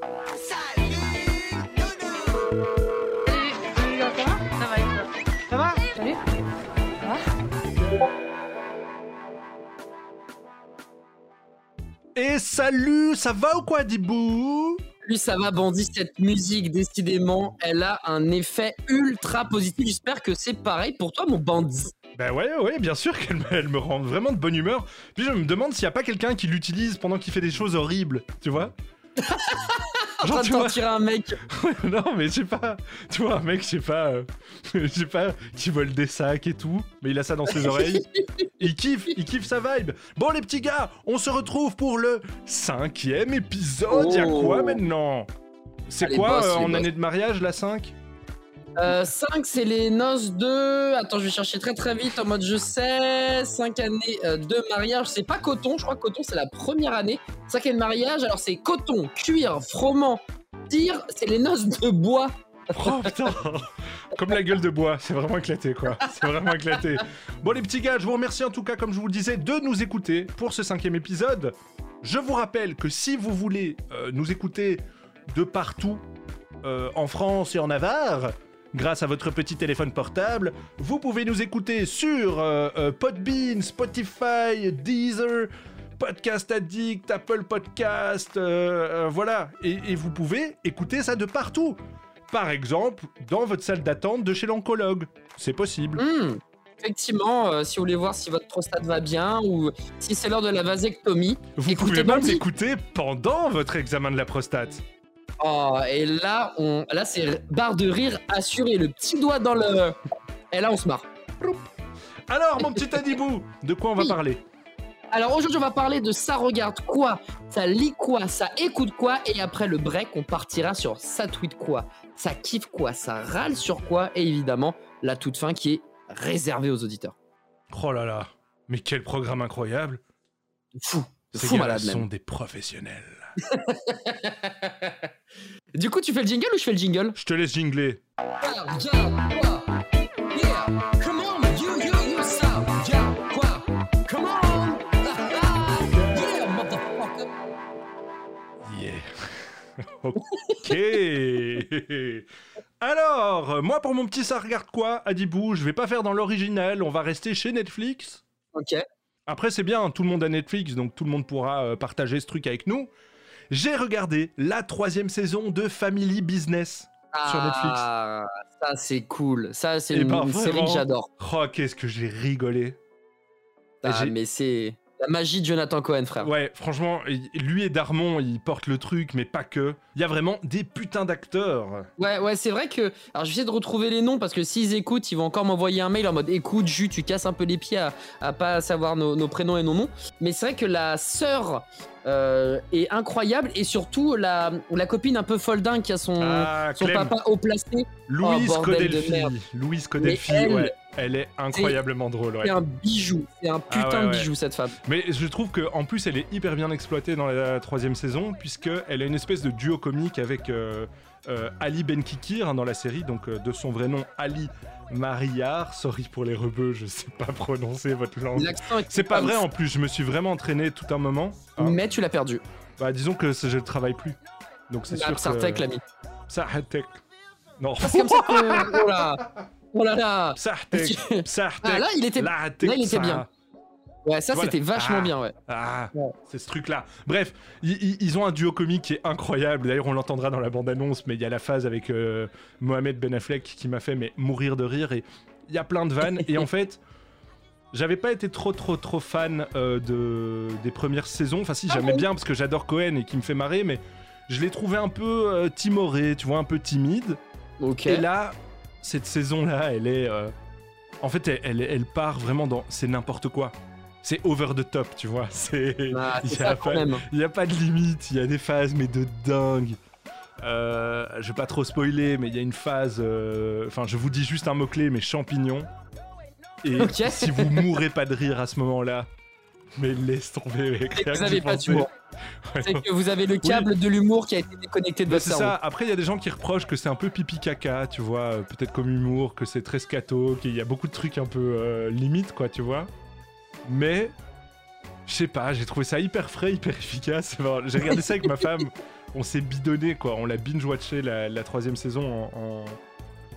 Ça va, ça va Salut Ça va Et salut, ça va ou quoi, Dibou? Lui, ça va, Bandit. Cette musique, décidément, elle a un effet ultra positif. J'espère que c'est pareil pour toi, mon bandit. Ben ouais, ouais, bien sûr qu'elle me, rend vraiment de bonne humeur. Puis je me demande s'il y a pas quelqu'un qui l'utilise pendant qu'il fait des choses horribles, tu vois? En train de vois- tirer un mec. non, mais je sais pas. Tu vois, un mec, je sais pas, euh, je sais pas, qui vole des sacs et tout, mais il a ça dans ses oreilles. Il kiffe, il kiffe sa vibe. Bon, les petits gars, on se retrouve pour le cinquième épisode. Y'a Oh. quoi maintenant? C'est quoi boss, euh, en boss. année de mariage, la 5 Euh, 5, c'est les noces de. Attends, je vais chercher très très vite en mode je sais. 5 années euh, de mariage. C'est pas coton, je crois que coton c'est la première année. 5 années de mariage, alors c'est coton, cuir, froment, tir, c'est les noces de bois. Oh Comme la gueule de bois, c'est vraiment éclaté quoi. C'est vraiment éclaté. Bon les petits gars, je vous remercie en tout cas, comme je vous le disais, de nous écouter pour ce cinquième épisode. Je vous rappelle que si vous voulez euh, nous écouter de partout, euh, en France et en Navarre, grâce à votre petit téléphone portable, vous pouvez nous écouter sur euh, euh, Podbean, Spotify, Deezer, Podcast Addict, Apple Podcast, euh, voilà. Et, et vous pouvez écouter ça de partout. Par exemple, dans votre salle d'attente de chez l'oncologue. C'est possible. Hmm, Effectivement, si vous voulez voir si votre prostate va bien ou si c'est l'heure de la vasectomie. Vous pouvez même Bandit. l'écouter pendant votre examen de la prostate. Oh, et là, on, là c'est barre de rire assuré, le petit doigt dans le. Et là, on se marre. Alors, mon petit Adibou, de quoi on va Oui. parler? Alors aujourd'hui, on va parler de ça regarde quoi, ça lit quoi, ça écoute quoi, et après le break, on partira sur ça tweet quoi, ça kiffe quoi, ça râle sur quoi, et évidemment, la toute fin qui est réservée aux auditeurs. Oh là là, mais quel programme incroyable Fou, Ces fou malade sont même. des professionnels. Du coup, tu fais le jingle ou je fais le jingle? Je te laisse jingler. Yeah, ok. Alors, moi pour mon petit ça regarde quoi, Adibou, je vais pas faire dans l'original, on va rester chez Netflix. Ok. Après, c'est bien, tout le monde a Netflix, donc tout le monde pourra euh, partager ce truc avec nous. J'ai regardé la troisième saison de Family Business. Sur Netflix. Ah, ça c'est cool. Ça c'est une, une série que j'adore. Oh, qu'est-ce que j'ai rigolé. Ah, j'ai- mais c'est la magie de Jonathan Cohen, frère. Ouais, franchement, lui et Darmon, ils portent le truc, mais pas que. Il y a vraiment des putains d'acteurs. Ouais, ouais, c'est vrai que. Alors, je vais essayer de retrouver les noms parce que s'ils écoutent, ils vont encore m'envoyer un mail en mode écoute, Jus, tu casses un peu les pieds à, à pas savoir nos, nos prénoms et nos noms. Mais c'est vrai que la sœur euh, est incroyable et surtout la, la copine un peu folle dingue qui a son, Ah, son papa haut placé. Louise Oh, Codelfi. Louise Codelfi, elle, ouais. Elle est incroyablement drôle, ouais. C'est un bijou. C'est un putain ouais, de ouais. bijou, cette femme. Mais je trouve qu'en plus, elle est hyper bien exploitée dans la troisième saison, puisqu'elle a une espèce de duo comique avec euh, euh, Ali Benkikir hein, dans la série, donc euh, de son vrai nom Ali Mariar. Sorry pour les rebeux, je sais pas prononcer votre langue. C'est pas vrai en plus, je me suis vraiment entraîné tout un moment. hein. Mais tu l'as perdu. Bah disons que je ne travaille plus. Donc c'est Bah, sûr Psartek que... l'a mis. Psartek. Non. C'est comme ça que. Oh là Oh là là. Ah, là, il était- là, il était bien. Ouais, ça Voilà. c'était vachement Ah. bien, ouais. Ah, Ouais. c'est ce truc-là. Bref, ils ont un duo comique qui est incroyable. D'ailleurs, on l'entendra dans la bande-annonce, mais il y a la phase avec euh, Mohamed Ben Affleck qui m'a fait mais, mourir de rire. Et il y a plein de vannes. et en fait, j'avais pas été trop, trop, trop fan euh, de, des premières saisons. Enfin, si, Ah j'aimais bien parce que j'adore Cohen et qui me fait marrer, mais je l'ai trouvé un peu euh, timoré, tu vois, un peu timide. Ok. Et là, cette saison-là, elle est. euh, En fait, elle, elle, elle part vraiment dans. C'est n'importe quoi. C'est over the top, tu vois. C'est. Ah, il a n'y a pas de limite, il y a des phases, mais de dingue. Euh, je vais pas trop spoiler, mais il y a une phase. euh, Enfin, je vous dis juste un mot-clé, mais champignon. Et si vous mourrez pas de rire à ce moment-là, mais laisse tomber, mec. Vous que avez d'y pas d'humour. Ouais, C'est que vous avez le câble de l'humour qui a été déconnecté de bah, votre c'est cerveau. ça. Après, il y a des gens qui reprochent que c'est un peu pipi caca, tu vois, euh, peut-être comme humour, que c'est très scato, qu'il y a beaucoup de trucs un peu euh, limite, quoi, tu vois. Mais, je sais pas, j'ai trouvé ça hyper frais, hyper efficace. Enfin, j'ai regardé ça avec ma femme on s'est bidonné, quoi. On l'a binge-watché la, la troisième saison en. en-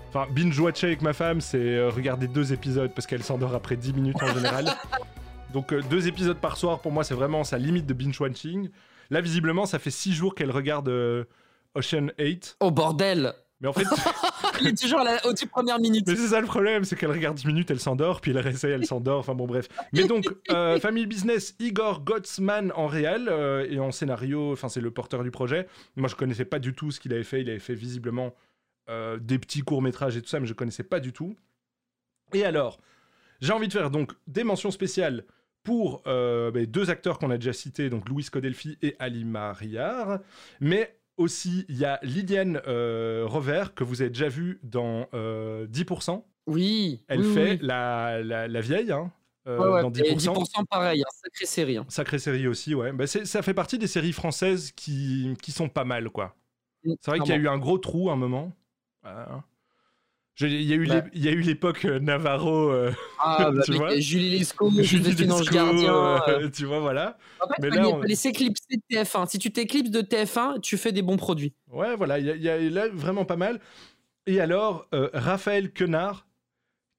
Enfin, binge-watcher avec ma femme, c'est euh, regarder deux épisodes parce qu'elle s'endort après 10 minutes en général. Donc, euh, deux épisodes par soir, pour moi, c'est vraiment sa limite de binge-watching. Là, visiblement, ça fait 6 jours qu'elle regarde euh, Ocean 8. Oh bordel Mais en fait, Il est toujours à la, premières minutes. Mais c'est ça le problème, c'est qu'elle regarde 10 minutes, elle s'endort, puis elle réessaye, elle s'endort, enfin bon bref. Mais donc, euh, Family Business, Igor Gottsman en réel et en scénario, enfin c'est le porteur du projet. Moi je connaissais pas du tout ce qu'il avait fait, il avait fait visiblement des petits courts-métrages et tout ça, mais je connaissais pas du tout. Et alors, j'ai envie de faire donc des mentions spéciales pour euh, ben, deux acteurs qu'on a déjà cités, donc Louis Codelfi et Ali Mariar, mais aussi il y a Lydiane euh, Rover que vous avez déjà vu dans euh, 10%. Oui. Elle oui, fait oui. La, la, la vieille hein, euh, Ouais, ouais. dans Et 10%. 10% pareil, hein, sacrée série. hein. Sacrée série aussi, ouais. Bah, c'est- ça fait partie des séries françaises qui, qui sont pas mal, quoi. C'est vrai qu'il y a eu un gros trou à un moment. Voilà. Il y il y a eu l'époque euh, Navarro, euh, Ah, bah, Tu vois Julie Lescaut, Julie Lescaut, Gardien. euh, euh. tu vois, voilà. En fait, mais là, on- s'éclipser de TF1. Si tu t'éclipses de TF1, tu fais des bons produits. Ouais, voilà, il y, a- il y a là vraiment pas mal. Et alors, euh, Raphaël Quenard,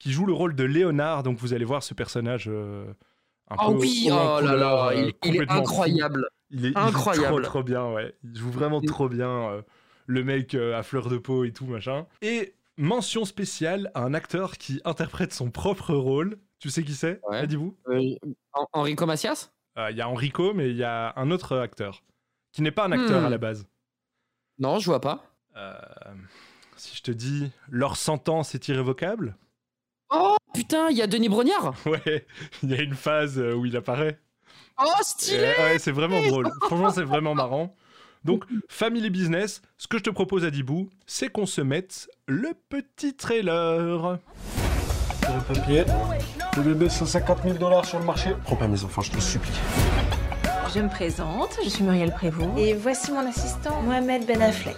qui joue le rôle de Léonard, donc vous allez voir ce personnage un Ah peu oui, oh là là, il, il est fou. incroyable. Il est il joue Incroyable. trop, trop bien, ouais. Il joue vraiment trop bien. le mec à fleur de peau et tout, machin. Et mention spéciale à un acteur qui interprète son propre rôle. Tu sais qui c'est Ouais. Dites-vous Euh, Enrico Macias? Euh, Il y a Enrico, mais il y a un autre acteur. Qui n'est pas un acteur Hmm. à la base. Non, je vois pas. Euh, si je te dis leur sentence est irrévocable Oh putain, il y a Denis Brognard Ouais, il y a une phase où il apparaît. Oh, Et, stylé ouais, c'est vraiment drôle. Franchement, c'est vraiment marrant. Donc, Family Business, ce que je te propose à Dibou, c'est qu'on se mette le petit trailer. Le papier. Le bébé, 150 000 dollars sur le marché. Prends pas mes enfants, je te supplie. Je me présente, je suis Muriel Prévost. Et voici mon assistant, Mohamed Ben Affleck.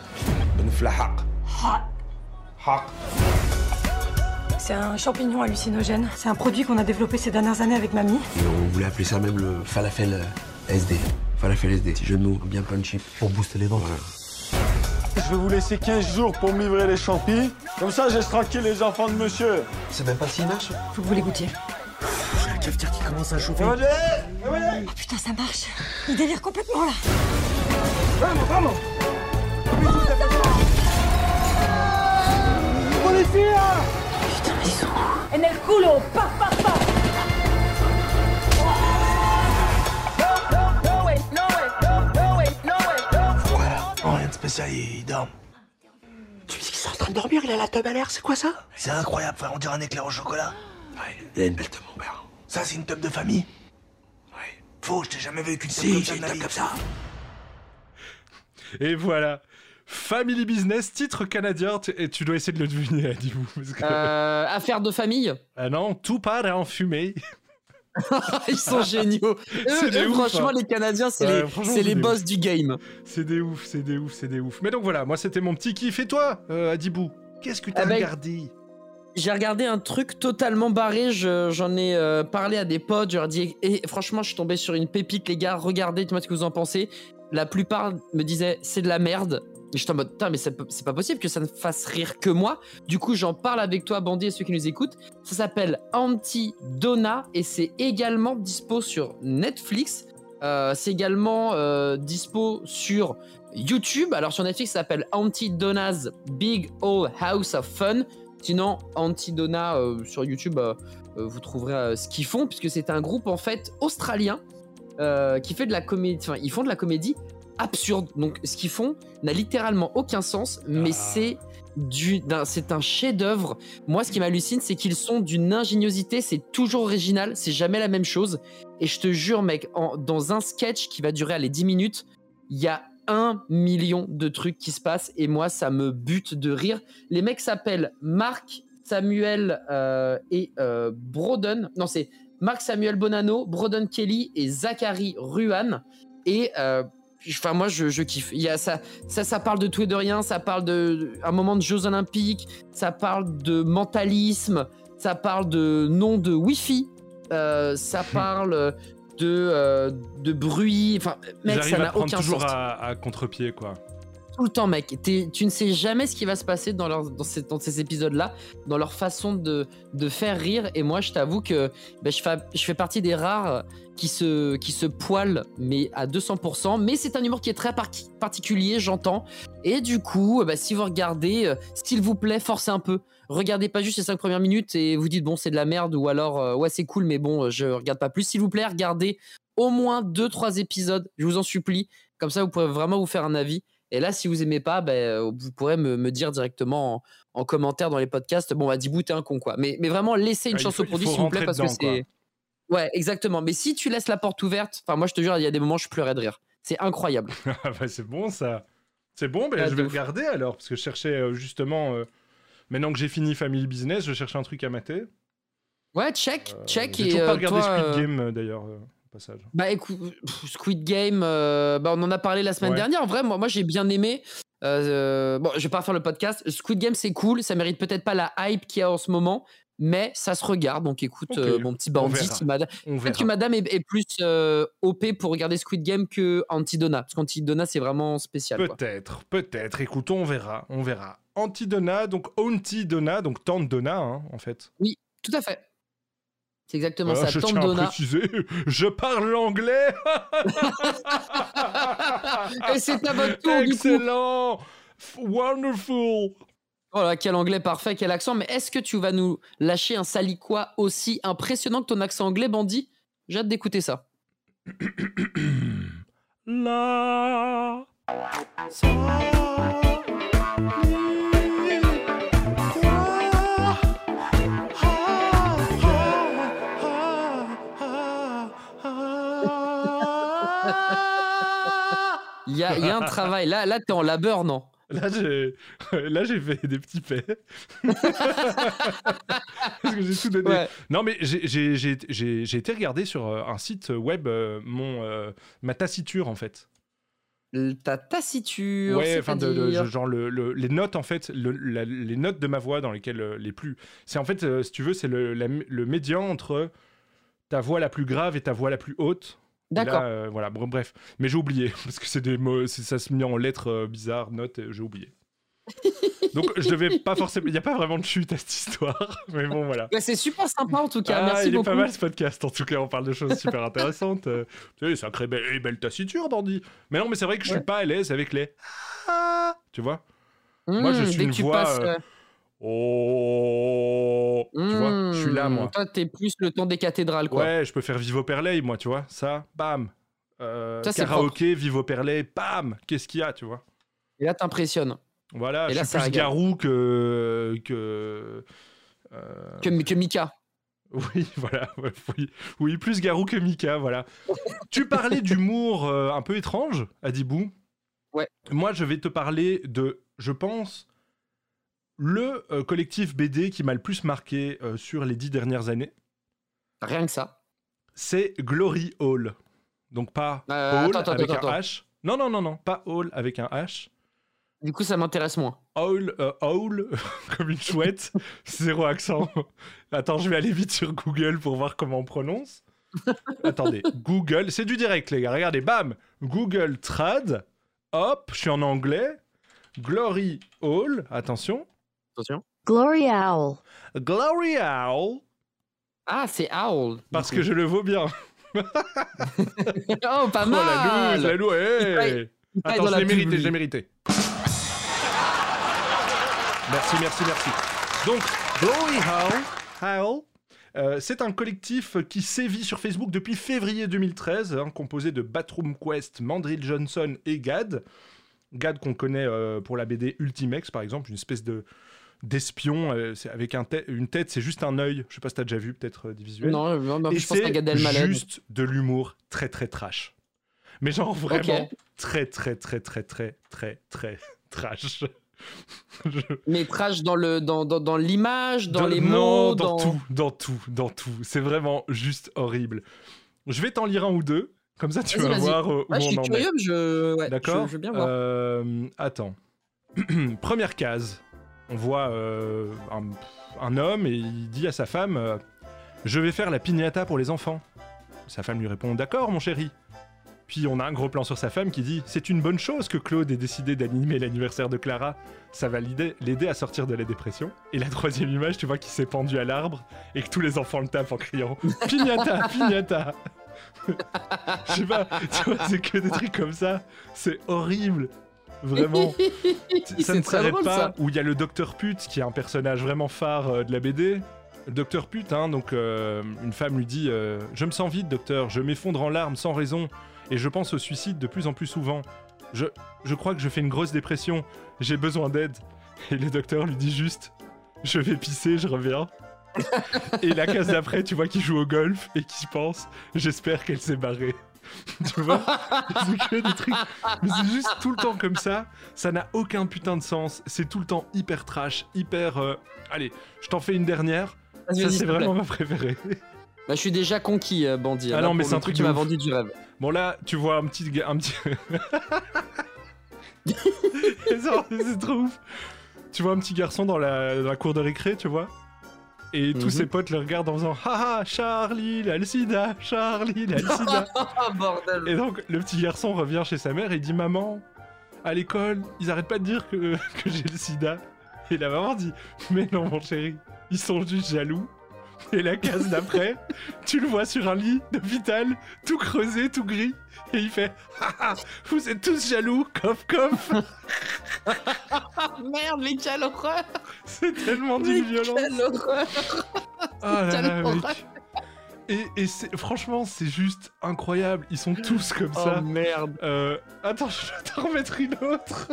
C'est un champignon hallucinogène. C'est un produit qu'on a développé ces dernières années avec mamie. Et on voulait appeler ça même le falafel euh, SD. Falafel SD, petit jeu de mots bien punchy. Pour booster les ventes. Je vais vous laisser 15 jours pour me livrer les champis. Comme ça, laisse tranquille les enfants de monsieur. C'est même pas si marche. Faut que vous les goûtiez. J'ai la cafetière qui commence à chauffer. Oh putain, ça marche. Il délire complètement là. Putain, ils sont où? En el culo, paf, paf, paf. Rien de spécial, il dort. Tu me dis qu'il est en train de dormir, il a la teub à l'air, c'est quoi ça? C'est incroyable, frère, on dirait un éclair au chocolat. Ouais, il a une belle teub, mon père. Ça, c'est une teub de famille? Ouais. Faux, je t'ai jamais vu qu'une teub comme ça comme ça. Et voilà. Family Business, titre canadien, t- et tu dois essayer de le deviner, que... Euh, Affaire de famille? Ah non, tout part en fumée. Ils sont géniaux. C'est Eux, des eux, ouf, franchement, hein. les Canadiens, c'est Ouais, les, les boss du game. C'est des ouf, c'est des ouf, c'est des ouf. Mais donc voilà, moi c'était mon petit kiff. Et toi, euh, Adibou, qu'est-ce que t'as Ah ben, regardé? J'ai regardé un truc totalement barré, je- j'en ai euh, parlé à des potes, je leur ai dit, et franchement, je suis tombé sur une pépite, les gars, regardez, dites-moi ce que vous en pensez. La plupart me disaient, c'est de la merde. Et j'étais en mode, putain, mais c'est pas possible que ça ne fasse rire que moi. Du coup, j'en parle avec toi, Bandit, et ceux qui nous écoutent. Ça s'appelle Anti-Donna, et c'est également dispo sur Netflix. Euh, c'est également euh, dispo sur YouTube. Alors sur Netflix, ça s'appelle Anti-Donna's Big Old House of Fun. Sinon, Antidonna euh, sur YouTube, vous trouverez ce qu'ils font, puisque c'est un groupe en fait australien qui fait de la comédie. Enfin, ils font de la comédie absurde. Donc, ce qu'ils font n'a littéralement aucun sens, mais Ah. c'est du, c'est un chef-d'œuvre. Moi, ce qui m'hallucine, c'est qu'ils sont d'une ingéniosité. C'est toujours original, c'est jamais la même chose. Et je te jure, mec, en- dans un sketch qui va durer les 10 minutes, il y a un million de trucs qui se passent et moi, ça me bute de rire. Les mecs s'appellent Marc, Samuel euh, et euh, Broden. Non, c'est Marc Samuel Bonanno, Broden Kelly et Zachary Ruan. Et euh, enfin, moi, je, je kiffe. Il y a ça, ça, ça parle de tout et de rien. Ça parle de un moment de Jeux Olympiques. Ça parle de mentalisme. Ça parle de nom de Wi-Fi. euh, ça parle de, euh, de bruit. Enfin, mec, ça n'a aucun toujours sens. à, à contre-pied, quoi. tout le temps, mec. Tu ne sais jamais ce qui va se passer dans, leur- dans, ces, dans ces épisodes-là, dans leur façon de, de faire rire. Et moi, je t'avoue que ben, je, fais, je fais partie des rares qui se, qui se poilent, mais à 200%. Mais c'est un humour qui est très par- particulier, j'entends. Et du coup, bah, si vous regardez, euh, s'il vous plaît, forcez un peu. Regardez pas juste les 5 premières minutes et vous dites, bon, c'est de la merde, ou alors, euh, ouais, c'est cool, mais bon, euh, je regarde pas plus. S'il vous plaît, regardez au moins 2-3 épisodes, je vous en supplie. Comme ça, vous pourrez vraiment vous faire un avis. Et là, si vous aimez pas, ben, vous pourrez me, me dire directement en, en commentaire dans les podcasts. Bon, bah, Dibou, t'es un con, quoi. Mais, mais vraiment, laissez une chance faut- au produit, s'il vous plaît, parce que c'est. Ouais, exactement. Mais si tu laisses la porte ouverte, enfin, moi, je te jure, il y a des moments, je pleurais de rire. C'est incroyable. Ah bah, c'est bon ça. C'est bon, ben, Ah, je vais regarder alors, parce que je cherchais euh, justement. euh, maintenant que j'ai fini Family Business, je cherchais un truc à mater. Ouais, check, Euh, check. J'ai toujours pas euh, regardé toi, Squid Game d'ailleurs, au passage. Bah écoute, Squid Game, bah, on en a parlé la semaine Ouais. dernière. En vrai, moi, moi j'ai bien aimé. Bon, je vais pas faire le podcast. Squid Game, c'est cool. Ça mérite peut-être pas la hype qu'il y a en ce moment, mais ça se regarde. Donc écoute, euh, mon petit bandit, madame- peut-être que madame est, est plus euh, OP pour regarder Squid Game que Antidona. Parce qu'Antidona, c'est vraiment spécial. Peut-être, peut-être. Écoute, on verra, on verra. Antidona, donc Antidona, donc Tante Donna, hein, en fait. Tout à fait. C'est exactement Voilà, ça. je Tante tiens à Donna. préciser, je parle l'anglais. Et c'est à votre tour, du coup. Excellent, wonderful. Oh là, quel anglais parfait, quel accent. Mais est-ce que tu vas nous lâcher un saliquois aussi impressionnant que ton accent anglais, bandit J'ai hâte d'écouter ça. La. Il y a, il y a un travail. Là, là t'es en labeur, non? Là, j'ai là, j'ai fait des petits paix. Parce que j'ai tout donné. Ouais. Non, mais j'ai- j'ai j'ai- j'ai- été regarder sur euh, un site web euh, mon, euh, ma taciture, en fait. Ta taciture, Ouais, enfin, de, de- c'est-à-dire genre le, le- les notes, en fait, le- la- les notes de ma voix dans lesquelles les plus. C'est en fait, si tu veux, c'est le, la- le médian entre ta voix la plus grave et ta voix la plus haute. D'accord. euh, voilà, bref. Mais j'ai oublié, parce que c'est des mots, ça se met en lettres euh, bizarres, notes, j'ai oublié. Donc je devais pas forcément. Il n'y a pas vraiment de chute à cette histoire, mais bon voilà. Ouais, c'est super sympa en tout cas. Ah, Merci il beaucoup. est pas mal ce podcast. En tout cas, on parle de choses super intéressantes. Euh, tu sais, sacrée belle, belle taciture, bandit. Mais non, mais c'est vrai que je suis Ouais. pas à l'aise avec les. Ah, tu vois. Moi, je Mmh, suis une voix, passes, Oh, tu vois, je suis là mmh, moi. Toi, t'es plus le temps des cathédrales, quoi. Ouais, je peux faire Vivo Perley, moi, tu vois. Ça, bam. Euh, Ça, karaoké, Vivo Perley, bam. Qu'est-ce qu'il y a, tu vois? Et là, t'impressionnes. Voilà, Et je là, suis plus garou que. que euh, Que, que Mika. Oui, voilà. Oui, oui, plus garou que Mika, voilà. tu parlais d'humour euh, un peu étrange, Adibou. Ouais. Moi, je vais te parler de, je pense, le euh, collectif BD qui m'a le plus marqué euh, sur les dix dernières années. Rien que ça. C'est Glory Hall. Donc pas Euh, Hall attends, avec attends, un attends. H. Non, non, non, non, pas Hall avec un H. Du coup, ça m'intéresse moins. Owl, euh, owl, comme une chouette, zéro accent. Attends, je vais aller vite sur Google pour voir comment on prononce. Attendez, Google, c'est du direct les gars, regardez, bam, Google Trad, hop, je suis en anglais, Glory Hall, attention, Attention. Glory Owl. Glory Owl, Ah, c'est Owl. parce que je le vaux bien. oh, pas Oh la mal. loose, la loose, hey paye Attends, je la l'ai mérité, je l'ai mérité. Merci, merci, merci. Donc, Glory Hall, Hall, euh, c'est un collectif qui sévit sur Facebook depuis février 2013, hein, composé de Batroom Quest, Mandrill Johnson et Gad. Gad qu'on connaît euh, pour la BD Ultimex, par exemple, une espèce de d'espion euh, avec un une tête, c'est juste un œil. Je sais pas si t'as déjà vu, peut-être euh, des visuels. Non, non, non, Et je c'est juste de l'humour très très trash. Mais genre vraiment très très très très très très très trash. Je- Mais trash dans le dans, dans, dans l'image, dans, les non, mots, dans, tout, dans tout, dans tout. C'est vraiment juste horrible. Je vais t'en lire un ou deux, comme ça tu vas voir euh, où Ouais, je on suis en est. curieux, je, ouais, D'accord je, je veux bien voir. Euh, attends. Première case. On voit euh, un, un homme et il dit à sa femme euh, Je vais faire la piñata pour les enfants. Sa femme lui répond D'accord, mon chéri. Puis on a un gros plan sur sa femme qui dit C'est une bonne chose que Claude ait décidé d'animer l'anniversaire de Clara. Ça va l'aider l'aider à sortir de la dépression. Et la troisième image, tu vois qu'il s'est pendu à l'arbre et que tous les enfants le tapent en criant Pignata, pignata Je sais pas, tu vois, c'est que des trucs comme ça. C'est horrible. Vraiment. ça ne s'arrête pas. ça. Où il y a le Docteur Pute qui est un personnage vraiment phare euh, de la BD. Le Docteur Pute, hein, donc euh, une femme lui dit euh, Je me sens vide, docteur, je m'effondre en larmes sans raison et je pense au suicide de plus en plus souvent. Je, je crois que je fais une grosse dépression, j'ai besoin d'aide. Et le docteur lui dit juste Je vais pisser, je reviens. et la case d'après, tu vois qu'il joue au golf et qu'il pense J'espère qu'elle s'est barrée. tu vois C'est que des trucs. Mais c'est juste tout le temps comme ça. Ça n'a aucun putain de sens. C'est tout le temps hyper trash, hyper. euh, Allez, je t'en fais une dernière. Vas-y, Ça, vas-y, c'est vraiment ma préférée. Bah, je suis déjà conquis, euh, Bandit. Ah Là, non, mais c'est un truc qui m'a vendu du rêve. Bon, là, tu vois un petit. Un petit... C'est trop ouf. Tu vois un petit garçon dans la, dans la cour de récré, tu vois? Et tous Mhm. ses potes le regardent en faisant Haha, Charlie, il a le sida, Charlie, il a le sida. Ah, bordel. Et donc, le petit garçon revient chez sa mère et dit Maman, à l'école, ils arrêtent pas de dire que, que j'ai le sida. Et la maman dit Mais non, mon chéri, ils sont juste jaloux. Et la case d'après, tu le vois sur un lit d'hôpital, tout creusé, tout gris. Et il fait Haha, vous êtes tous jaloux, coff. Ah, merde, mais quelle horreur C'est tellement d'une violence. quelle horreur Oh là quelle là, mec. Et, et c'est- franchement, c'est juste incroyable. Ils sont tous comme ça. Oh merde Euh, attends, je vais t'en remettre une autre.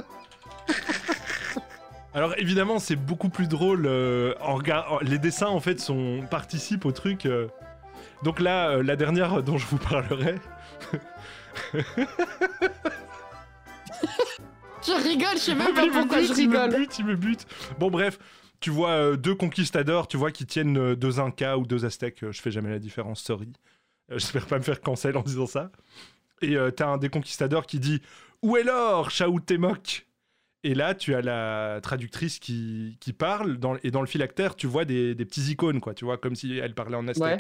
Alors évidemment, c'est beaucoup plus drôle. euh, en regard... en- Les dessins en fait sont participent au truc. euh. Donc là, euh, la dernière dont je vous parlerai. Je rigole, je sais même pas pourquoi bute, je Il me rigole bute, il me bute. Bon bref, tu vois deux conquistadors, tu vois qui tiennent deux Incas ou deux Aztèques. je fais jamais la différence, sorry. J'espère pas me faire cancel en disant ça. Et t'as un des conquistadors qui dit Où est l'or, Chaoutémoc Et là, tu as la traductrice qui, qui parle, dans, et dans le phylactère, tu vois des, des petits icônes, quoi, tu vois, comme si elle parlait en aztèque. Ouais.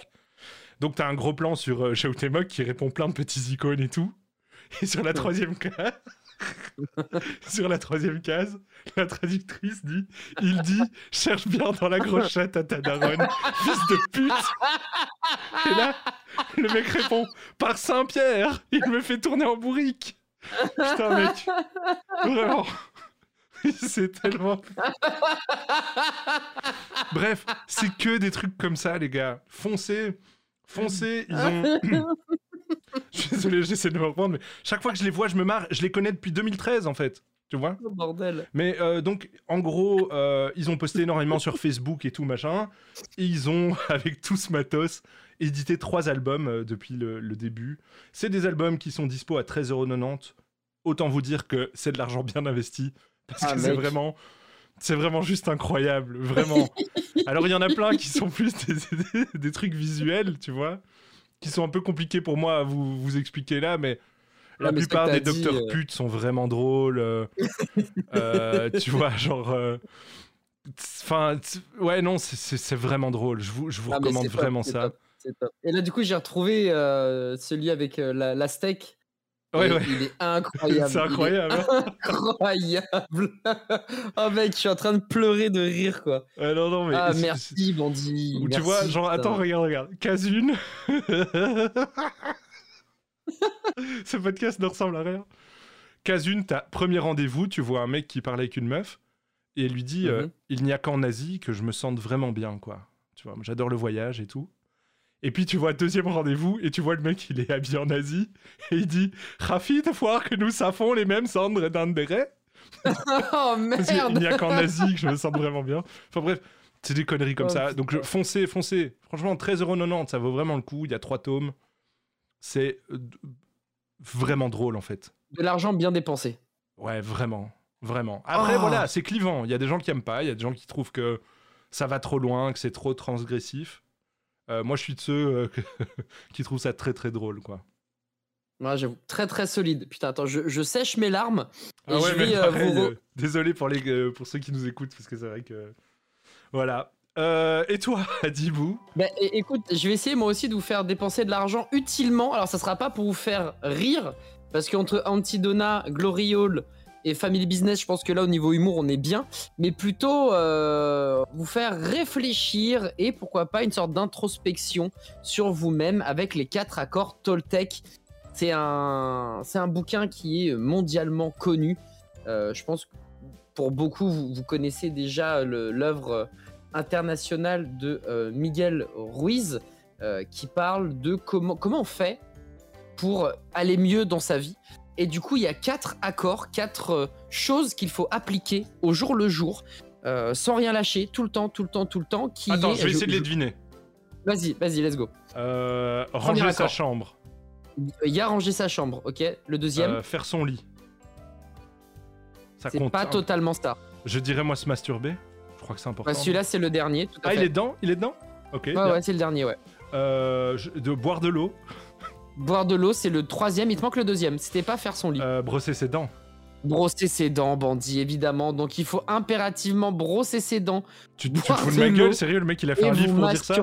Donc t'as un gros plan sur euh, qui répond plein de petits icônes et tout. Et sur la troisième case, sur la troisième case, la traductrice dit, il dit, cherche bien dans la grosse chatte à ta daronne, fils de pute. Et là, le mec répond, par Saint-Pierre, il me fait tourner en bourrique. Putain mec, vraiment. C'est tellement. Bref, c'est que des trucs comme ça, les gars. Foncez, foncez. Ils ont. je suis désolé, j'essaie de me reprendre, mais chaque fois que je les vois, je me marre. Je les connais depuis 2013, en fait. Tu vois? Oh, bordel Mais euh, donc, en gros, euh, ils ont posté énormément sur Facebook et tout, machin. Et ils ont, avec tout ce matos, édité trois albums euh, depuis le, le début. C'est des albums qui sont dispo à 13,90€. Autant vous dire que c'est de l'argent bien investi. Parce Ah, que c'est vraiment... C'est vraiment juste incroyable, vraiment. Alors il y en a plein qui sont plus des, des- des trucs visuels, tu vois, qui sont un peu compliqués pour moi à vous, vous expliquer là, mais la Ouais, mais c'est plupart des docteurs euh. putes sont vraiment drôles. euh, euh, tu vois, genre. euh, Enfin, ouais, non, c'est- vraiment drôle. Je vous, je vous Ah, recommande top, vraiment ça. top, c'est top. Et là, du coup, j'ai retrouvé celui avec la, la steak. Ouais, ouais. Il est incroyable. C'est incroyable. hein. incroyable. oh mec, je suis en train de pleurer de rire quoi. Ouais, non, non, mais. ah merci Bandit. Ou tu vois, genre, putain. attends, regarde, regarde. Casune. Ce podcast ne ressemble à rien. Casune, t'as premier rendez-vous, tu vois un mec qui parle avec une meuf, et elle lui dit euh, Mhm. Il n'y a qu'en Asie que je me sente vraiment bien, quoi. Tu vois, j'adore le voyage et tout. Et puis tu vois deuxième rendez-vous, et tu vois le mec, il est habillé en Asie, et il dit Rafi de voir que nous savons les mêmes cendres d'André. oh merde. n'y a qu'en Asie que je me sens vraiment bien. Enfin bref, c'est des conneries comme Oh, ça. Donc je- foncez, foncez. Franchement, 13,90€, ça vaut vraiment le coup. Il y a trois tomes. C'est euh, vraiment drôle en fait. De l'argent bien dépensé. Ouais, vraiment. Vraiment. Après, Oh. voilà, c'est clivant. Il y a des gens qui aiment pas. Il y a des gens qui trouvent que ça va trop loin, que c'est trop transgressif. Euh, moi, je suis de ceux euh, qui trouvent ça très très drôle, quoi. Ouais, j'avoue, très très solide. Putain, attends, je, je sèche mes larmes. Et Ah ouais, je vais euh, pareil, vous. désolé pour, les, pour ceux qui nous écoutent, parce que c'est vrai que... Voilà. Euh, et toi, Adibou? Bah, écoute, je vais essayer moi aussi de vous faire dépenser de l'argent utilement. Alors, ça sera pas pour vous faire rire, parce qu'entre Antidona, Glory Hall et Family Business, je pense que là, au niveau humour, on est bien. Mais plutôt euh, vous faire réfléchir et pourquoi pas une sorte d'introspection sur vous-même avec les quatre accords Toltec. C'est un, c'est un bouquin qui est mondialement connu. Euh, je pense que pour beaucoup, vous, vous connaissez déjà l'œuvre internationale de euh, Miguel Ruiz qui parle de comment, comment on fait pour aller mieux dans sa vie. Et du coup, il y a quatre accords, quatre euh, choses qu'il faut appliquer au jour le jour, euh, sans rien lâcher, tout le temps, tout le temps, tout le temps. Qui Attends, est- je vais essayer de les deviner. Vas-y, vas-y, let's go. Euh, Premier ranger sa accord. chambre. Il y a ranger sa chambre, ok Le deuxième, Euh, faire son lit. Ça compte. pas hein. totalement ça. Je dirais moi se masturber. Je crois que c'est important. Bah, Celui-là, c'est le dernier, tout à ah, fait. il est dedans? Il est dedans? Ok. Ouais, c'est le dernier, ouais. De boire de l'eau. Boire de l'eau, c'est le troisième. Il te manque le deuxième. C'était pas faire son lit. Euh, brosser ses dents. Brosser ses dents, bandit, évidemment. Donc il faut impérativement brosser ses dents Tu, tu te fous de ma gueule Sérieux, le mec il a fait un livre pour dire ça.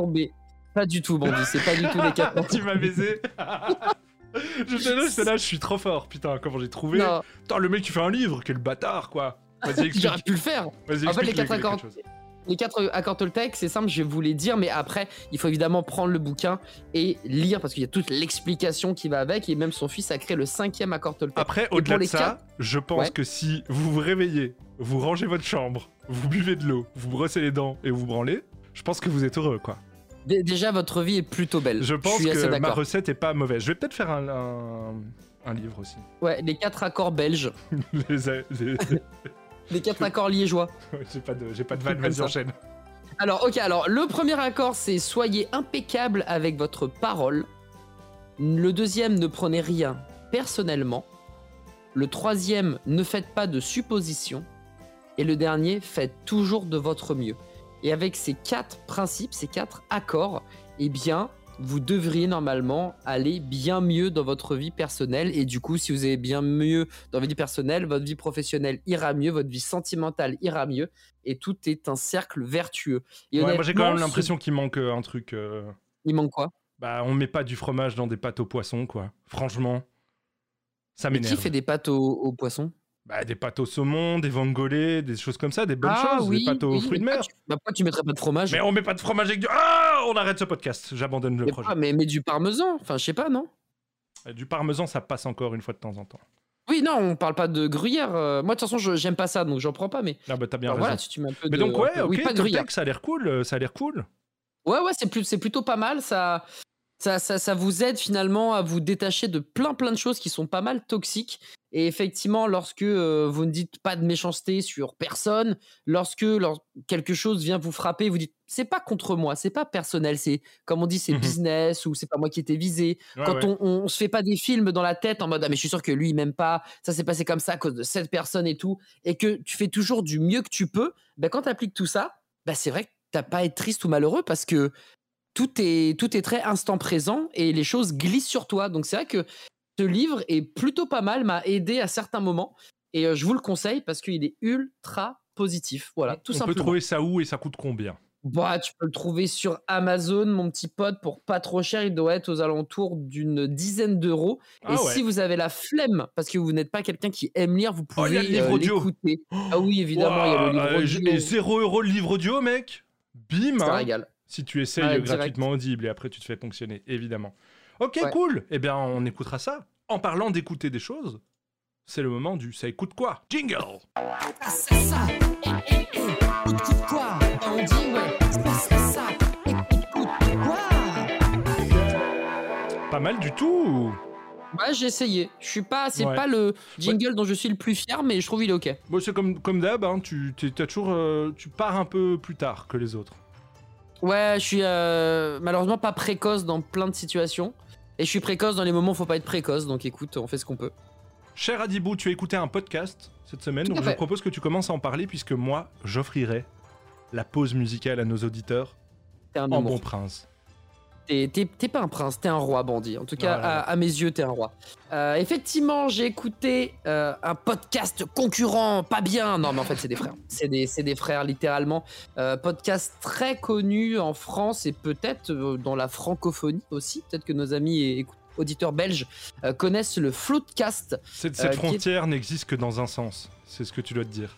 Pas du tout, bandit. C'est pas du tout les quatre. Tu m'as baisé Je te là, j'étais là, je suis trop fort. Putain, comment j'ai trouvé Putain, le mec tu fais un livre, quel bâtard quoi Vas-y, j'aurais pu le faire. En fait, les explique quatre quelque accords, chose. Les quatre accords Toltec, c'est simple, je vais vous les dire, mais après, il faut évidemment prendre le bouquin et lire parce qu'il y a toute l'explication qui va avec. Et même son fils a créé le cinquième accord Toltec. Après, au-delà de ça, quatre- je pense Ouais. que si vous vous réveillez, vous rangez votre chambre, vous buvez de l'eau, vous brossez les dents et vous branlez, je pense que vous êtes heureux quoi. Dé- Déjà, votre vie est plutôt belle. Je pense que ma recette est pas mauvaise. Je vais peut-être faire un, un, un livre aussi. Ouais, les quatre accords belges, Les- les- les quatre accords liégeois. j'ai pas de, j'ai pas de vanne, vas-y enchaîne. Alors, ok, alors le premier accord, c'est soyez impeccable avec votre parole. Le deuxième, ne prenez rien personnellement. Le troisième, ne faites pas de suppositions. Et le dernier, faites toujours de votre mieux. Et avec ces quatre principes, ces quatre accords, eh bien, vous devriez normalement aller bien mieux dans votre vie personnelle. Et du coup, si vous allez bien mieux dans votre vie personnelle, votre vie professionnelle ira mieux, votre vie sentimentale ira mieux. Et tout est un cercle vertueux. Et Ouais, moi j'ai quand même l'impression qu'il manque euh, un truc. euh, Il manque quoi? Bah, on met pas du fromage dans des pâtes au poisson, quoi. Franchement, ça Mais qui m'énerve. fait des pâtes aux, aux poissons Bah, des pâtes au saumon, des vongolais, des choses comme ça, des bonnes Ah choses, des pâtes aux oui, fruits de mer. pourquoi tu- bah, pourquoi tu mettrais pas de fromage? Mais on met pas de fromage avec du. Ah On arrête ce podcast, j'abandonne le mais, projet. pas- mais, mais du parmesan, enfin je sais pas, non? Euh, Du parmesan, ça passe encore une fois de temps en temps. Oui, non, on parle pas de gruyère. euh, Moi, de toute façon, j'aime pas ça, donc j'en prends pas. Mais Ah bah t'as bien Alors raison. voilà, si tu mets un peu Mais de. donc ouais, peu- ok, oui, pas de gruyère. Ça a l'air cool, euh, ça a l'air cool. Ouais, ouais, c'est plus, c'est plutôt pas mal. Ça, ça, ça, ça vous aide finalement à vous détacher de plein, plein de choses qui sont pas mal toxiques. Et effectivement, lorsque euh, vous ne dites pas de méchanceté sur personne, lorsque lors- quelque chose vient vous frapper, vous dites c'est pas contre moi, c'est pas personnel, c'est comme on dit, c'est Mhm. business ou c'est pas moi qui étais visé. Ouais, Quand ouais. On, on, on se fait pas des films dans la tête en mode ah mais je suis sûr que lui il m'aime pas, ça s'est passé comme ça à cause de cette personne et tout, et que tu fais toujours du mieux que tu peux, ben quand tu appliques tout ça, ben c'est vrai que t'as pas à être triste ou malheureux parce que tout est, tout est très instant présent et les choses glissent sur toi. Donc c'est vrai que ce livre est plutôt pas mal, m'a aidé à certains moments et euh, je vous le conseille parce qu'il est ultra positif. Voilà, tout on simplement. peut trouver ça où et ça coûte combien? Bah, tu peux le trouver sur Amazon, mon petit pote, pour pas trop cher. Il doit être aux alentours d'une dizaine d'euros. Ah et ouais. si vous avez la flemme, parce que vous n'êtes pas quelqu'un qui aime lire, vous Oh, pouvez le livre euh, audio. l'écouter. Ah oui, évidemment, il y a le livre euh, audio. Et 0 euros le livre audio, mec? Bim Ça hein. Si tu essayes Ouais, direct. gratuitement Audible et après tu te fais ponctionner, évidemment. Ok, Ouais. cool Eh bien, on écoutera ça. En parlant d'écouter des choses, c'est le moment du ça écoute quoi? Jingle C'est ça. Eh, eh, eh. Écoute quoi? On dit ouais. C'est ça. Écoute quoi? Pas mal du tout Ouais, j'ai essayé. Je suis pas, c'est Ouais. pas le jingle dont je suis le plus fier, mais je trouve il est ok. Bon, c'est comme, comme d'hab, hein, tu, t'es- t'as toujours, euh, tu pars un peu plus tard que les autres. Ouais, je suis euh, malheureusement pas précoce dans plein de situations. Et je suis précoce dans les moments où faut pas être précoce, donc écoute, on fait ce qu'on peut. Cher Adibou, tu as écouté un podcast cette semaine, donc je propose que tu commences à en parler puisque moi, j'offrirai la pause musicale à nos auditeurs en bon prince. T'es pas un prince, t'es un roi, bandit. En tout cas, Voilà. à, à mes yeux, t'es un roi. Euh, effectivement, j'ai écouté euh, un podcast concurrent, pas bien. Non, mais en fait, c'est des frères. C'est des, des frères, littéralement. Euh, podcast très connu en France et peut-être dans la francophonie aussi. Peut-être que nos amis et auditeurs belges connaissent le Floodcast. Cette, cette qui est- frontière n'existe que dans un sens. C'est ce que tu dois te dire.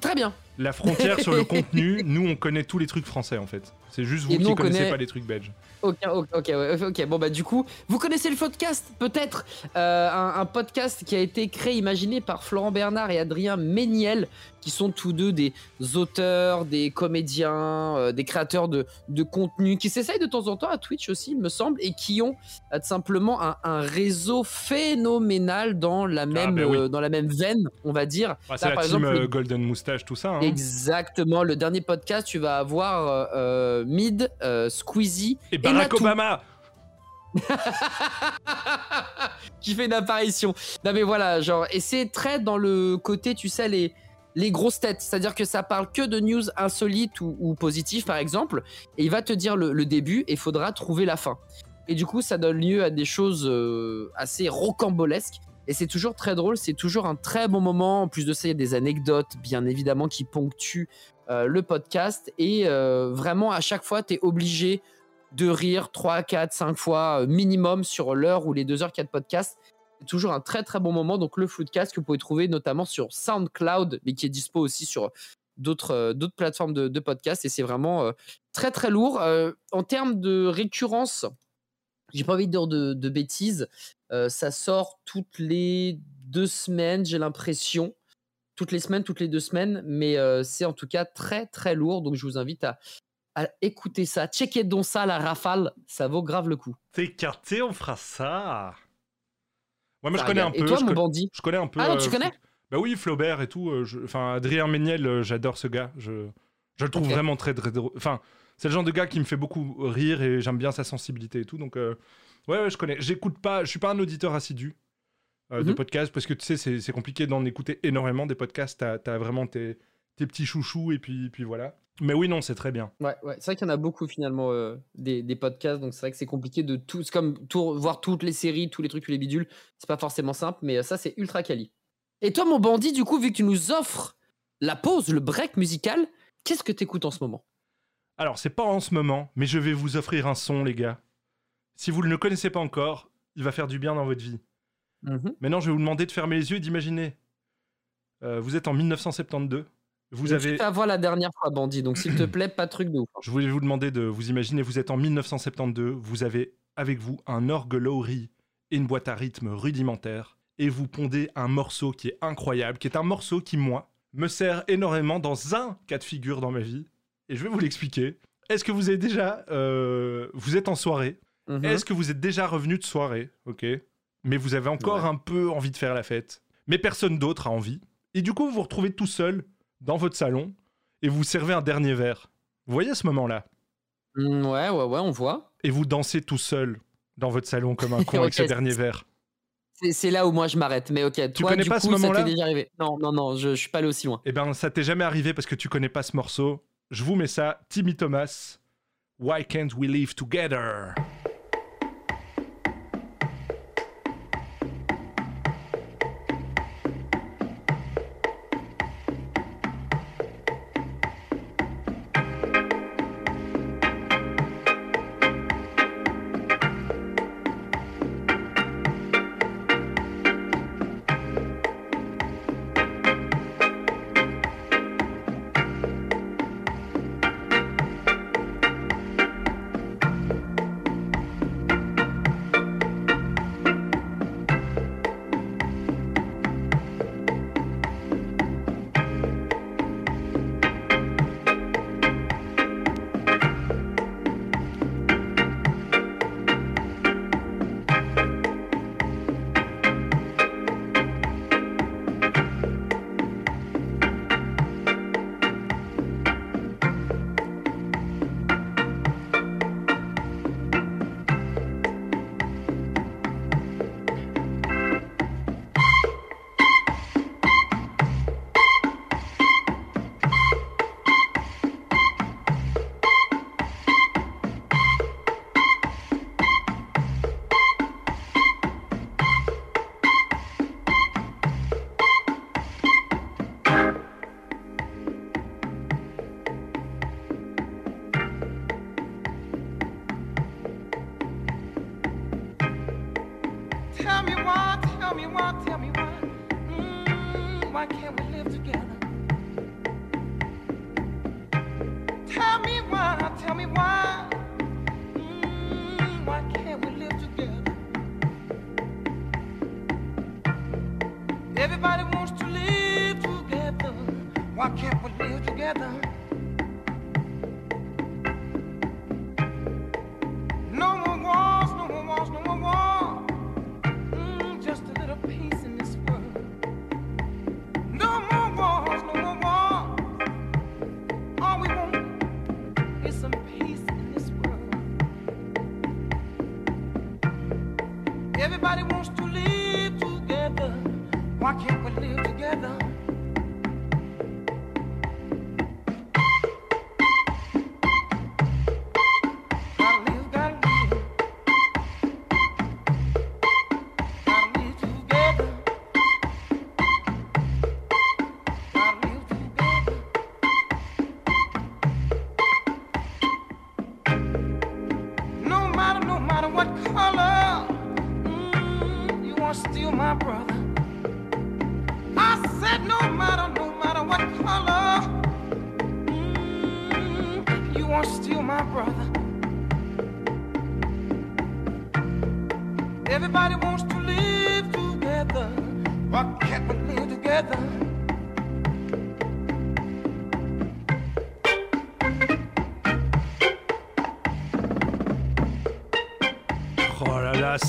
Très bien. La frontière sur le contenu, nous on connaît tous les trucs français en fait. C'est juste vous qui connaissez connaît- pas les trucs belges. Ok, ok, ok. Bon bah du coup, vous connaissez le podcast peut-être Euh, un, un podcast qui a été créé, imaginé par Florent Bernard et Adrien Méniel, qui sont tous deux des auteurs, des comédiens, euh, des créateurs de, de contenu, qui s'essayent de temps en temps à Twitch aussi, il me semble, et qui ont euh, simplement un, un réseau phénoménal dans la même, bah oui. dans la même veine, on va dire. Ah, c'est la par team exemple, le- Golden Moustache, tout ça. hein. Exactement, le dernier podcast, tu vas avoir Mid, euh, Squeezie Et Barack. Obama qui fait une apparition. Non mais voilà, genre, et c'est très dans le côté, tu sais, les, les grosses têtes. C'est-à-dire que ça parle que de news insolites ou, ou positives, par exemple, et il va te dire le, le début et faudra trouver la fin. Et du coup, ça donne lieu à des choses euh, assez rocambolesques. Et c'est toujours très drôle, c'est toujours un très bon moment. En plus de ça, il y a des anecdotes, bien évidemment, qui ponctuent euh, le podcast. Et euh, vraiment, à chaque fois, tu es obligé de rire 3, 4, 5 fois euh, minimum sur l'heure ou les 2 heures qu'il y de podcast. C'est toujours un très très bon moment. Donc le Floodcast que vous pouvez trouver notamment sur SoundCloud, mais qui est dispo aussi sur d'autres d'autres plateformes de, podcast. Et c'est vraiment très très lourd. En termes de récurrence, j'ai pas envie de dire de, bêtises. ça sort toutes les deux semaines, j'ai l'impression. Toutes les semaines, toutes les deux semaines. Mais euh, c'est en tout cas très très lourd. Donc je vous invite à, à écouter ça. Checkez donc ça, la rafale. Ça vaut grave le coup. T'es écarté, on fera ça. Ouais, moi je connais un peu. Et toi, je, mon co- bandit je connais un peu. Ah non, tu euh, connais Flo- Bah oui, Flaubert et tout. euh, je- Enfin, Adrien Méniel, euh, j'adore ce gars. Je, je le trouve vraiment très, très drôle. Enfin, c'est le genre de gars qui me fait beaucoup rire et j'aime bien sa sensibilité et tout. Donc, euh, ouais, ouais, je connais. J'écoute pas. Je suis pas un auditeur assidu euh, de Mhm. podcasts parce que tu sais, c'est compliqué d'en écouter énormément des podcasts. T'as as vraiment tes, tes petits chouchous et puis, puis voilà. Mais oui, non, c'est très bien. Ouais, ouais. c'est vrai qu'il y en a beaucoup finalement euh, des, des podcasts, donc c'est vrai que c'est compliqué de tout, c'est comme tout, voir toutes les séries, tous les trucs, tous les bidules, c'est pas forcément simple, mais euh, ça c'est ultra quali. Et toi, mon bandit, du coup, vu que tu nous offres la pause, le break musical, qu'est-ce que t'écoutes en ce moment? Alors, c'est pas en ce moment, mais je vais vous offrir un son, les gars. Si vous ne le connaissez pas encore, il va faire du bien dans votre vie. Maintenant, je vais vous demander de fermer les yeux et d'imaginer. Euh, vous êtes en 1972. Vous Je avez. avoir la dernière fois, bandit, donc s'il te plaît, pas de truc de ouf. hein. Je voulais vous demander de vous imaginer. Vous êtes en 1972. Vous avez avec vous un orgue Lowry et une boîte à rythme rudimentaire. Et vous pondez un morceau qui est incroyable, qui est un morceau qui, moi, me sert énormément dans un cas de figure dans ma vie. Et je vais vous l'expliquer. Est-ce que vous avez déjà. euh, vous êtes en soirée? Mhm. est-ce que vous êtes déjà revenu de soirée, ok Mais vous avez encore Ouais. un peu envie de faire la fête. Mais personne d'autre a envie. Et du coup, vous vous retrouvez tout seul dans votre salon et vous servez un dernier verre. Vous voyez ce moment-là? Mm, Ouais, ouais, ouais, on voit. Et vous dansez tout seul dans votre salon comme un con avec ce dernier verre. C'est là où moi je m'arrête, mais ok, toi, connais du pas ce coup, moment-là? t'est déjà arrivé. Non, non, non, je, je suis pas allé aussi loin. Eh ben, ça t'est jamais arrivé parce que tu connais pas ce morceau. Je vous mets ça, Timmy Thomas. Why can't we live together?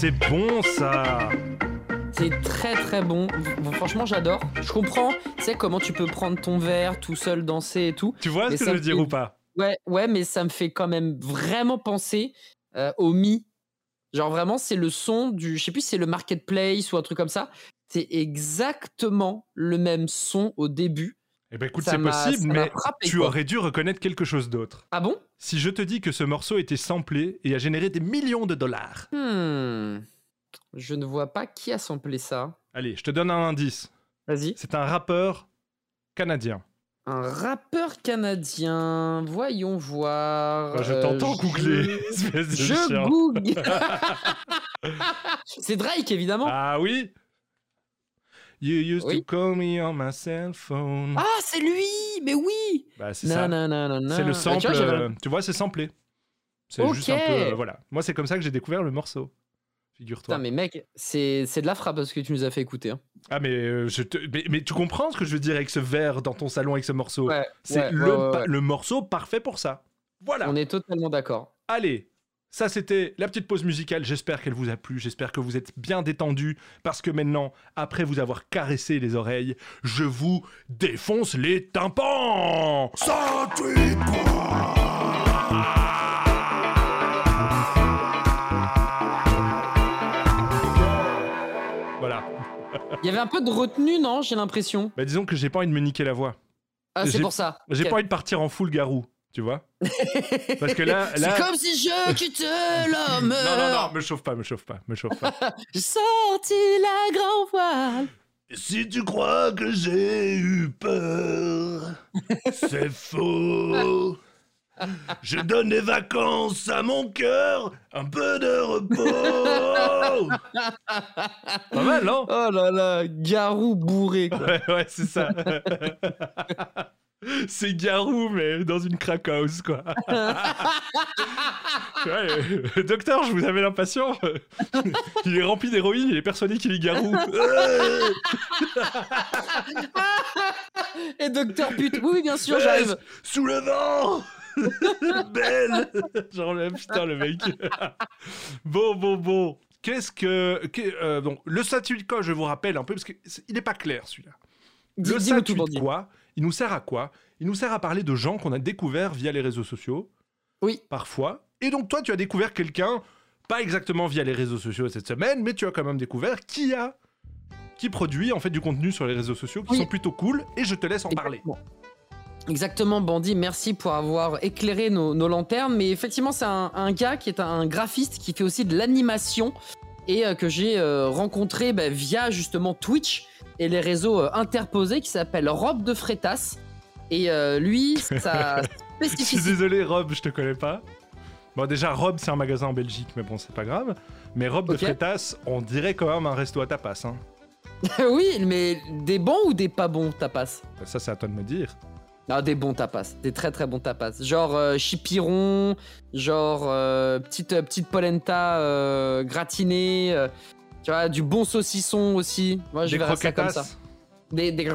C'est bon ça C'est très très bon. Franchement, j'adore. Je comprends, tu sais, comment tu peux prendre ton verre tout seul, danser et tout. Tu vois ce que je veux dire fait- ou pas? Ouais, ouais, mais ça me fait quand même vraiment penser euh, au Mi. Genre vraiment, c'est le son du, je sais plus si c'est le marketplace ou un truc comme ça. C'est exactement le même son au début. Eh ben écoute, c'est possible, mais frappé, tu quoi. aurais dû reconnaître quelque chose d'autre. Ah bon? Si je te dis que ce morceau était samplé et a généré des millions de dollars. Hmm. Je ne vois pas qui a samplé ça. Allez, je te donne un indice. Vas-y. C'est un rappeur canadien. Un rappeur canadien. Voyons voir. Ah, je Euh, t'entends googler, Je google. c'est Drake évidemment. Ah oui You used Oui. to call me on my cell phone. Ah, c'est lui Mais oui bah c'est ça. C'est le Bah, sample. tu vois, j'avais- euh, tu vois, c'est samplé. C'est juste un peu. euh, voilà. Moi, c'est comme ça que j'ai découvert le morceau. Figure-toi. Mais mec, c'est c'est de la frappe parce que tu nous as fait écouter. hein. Ah, mais, euh, je te... mais, mais tu comprends ce que je veux dire avec ce verre dans ton salon, avec ce morceau? Ouais, C'est ouais, ouais. le morceau parfait pour ça. Voilà. On est totalement d'accord. Allez, ça c'était la petite pause musicale. J'espère qu'elle vous a plu. J'espère que vous êtes bien détendus. Parce que maintenant, après vous avoir caressé les oreilles, je vous défonce les tympans Ça tue Voilà. Il y avait un peu de retenue, non J'ai l'impression? Bah disons que j'ai pas envie de me niquer la voix. Ah, c'est J'ai- pour ça. J'ai pas envie de partir en full garou, tu vois? Parce que là... là... C'est comme si je quittais l'homme. Non, non, non, me chauffe pas, me chauffe pas, me chauffe pas. J'ai sorti la grand voile. Si tu crois que j'ai eu peur, c'est faux. Je donne des vacances à mon cœur, un peu de repos. Pas mal, non? Oh là là, Garou bourré. Quoi. Ouais, ouais, c'est ça. C'est Garou, mais dans une crack house, quoi. Ouais, euh, docteur, je vous avais l'impatient. Il est rempli d'héroïne, il est persuadé qu'il est Garou. Et docteur pute. Oui, bien sûr, j'arrive. Sous le vent Belle Genre, le- putain, le mec. bon, bon, bon. Qu'est-ce que. que- euh, donc, le statut de quoi, je vous rappelle un peu, parce qu'il n'est pas clair celui-là. Le statut de quoi Il nous sert à quoi Il nous sert à parler de gens qu'on a découverts via les réseaux sociaux. Oui. Parfois. Et donc, toi, tu as découvert quelqu'un, pas exactement via les réseaux sociaux cette semaine, mais tu as quand même découvert qui a. qui produit en fait du contenu sur les réseaux sociaux qui Oui. sont plutôt cool, et je te laisse en parler. Exactement. Bandit, merci pour avoir éclairé nos, nos lanternes. Mais effectivement, c'est un, un gars qui est un graphiste qui fait aussi de l'animation et euh, que j'ai euh, rencontré bah, via justement Twitch et les réseaux euh, interposés qui s'appelle Rob de Frétas. Et euh, lui, sa Je suis désolé, Rob, je te connais pas. Bon, déjà, Rob, c'est un magasin en Belgique, mais bon, c'est pas grave. Mais Rob de Frétas, on dirait quand même un resto à tapas. Hein. oui, mais des bons ou des pas bons tapas? Ça, c'est à toi de me dire. Ah, des bons tapas, des très très bons tapas. Genre euh, chipiron, genre euh, petite, euh, petite polenta gratinée, tu vois, du bon saucisson aussi. Moi, je Des verrais ça comme ça. Des, des.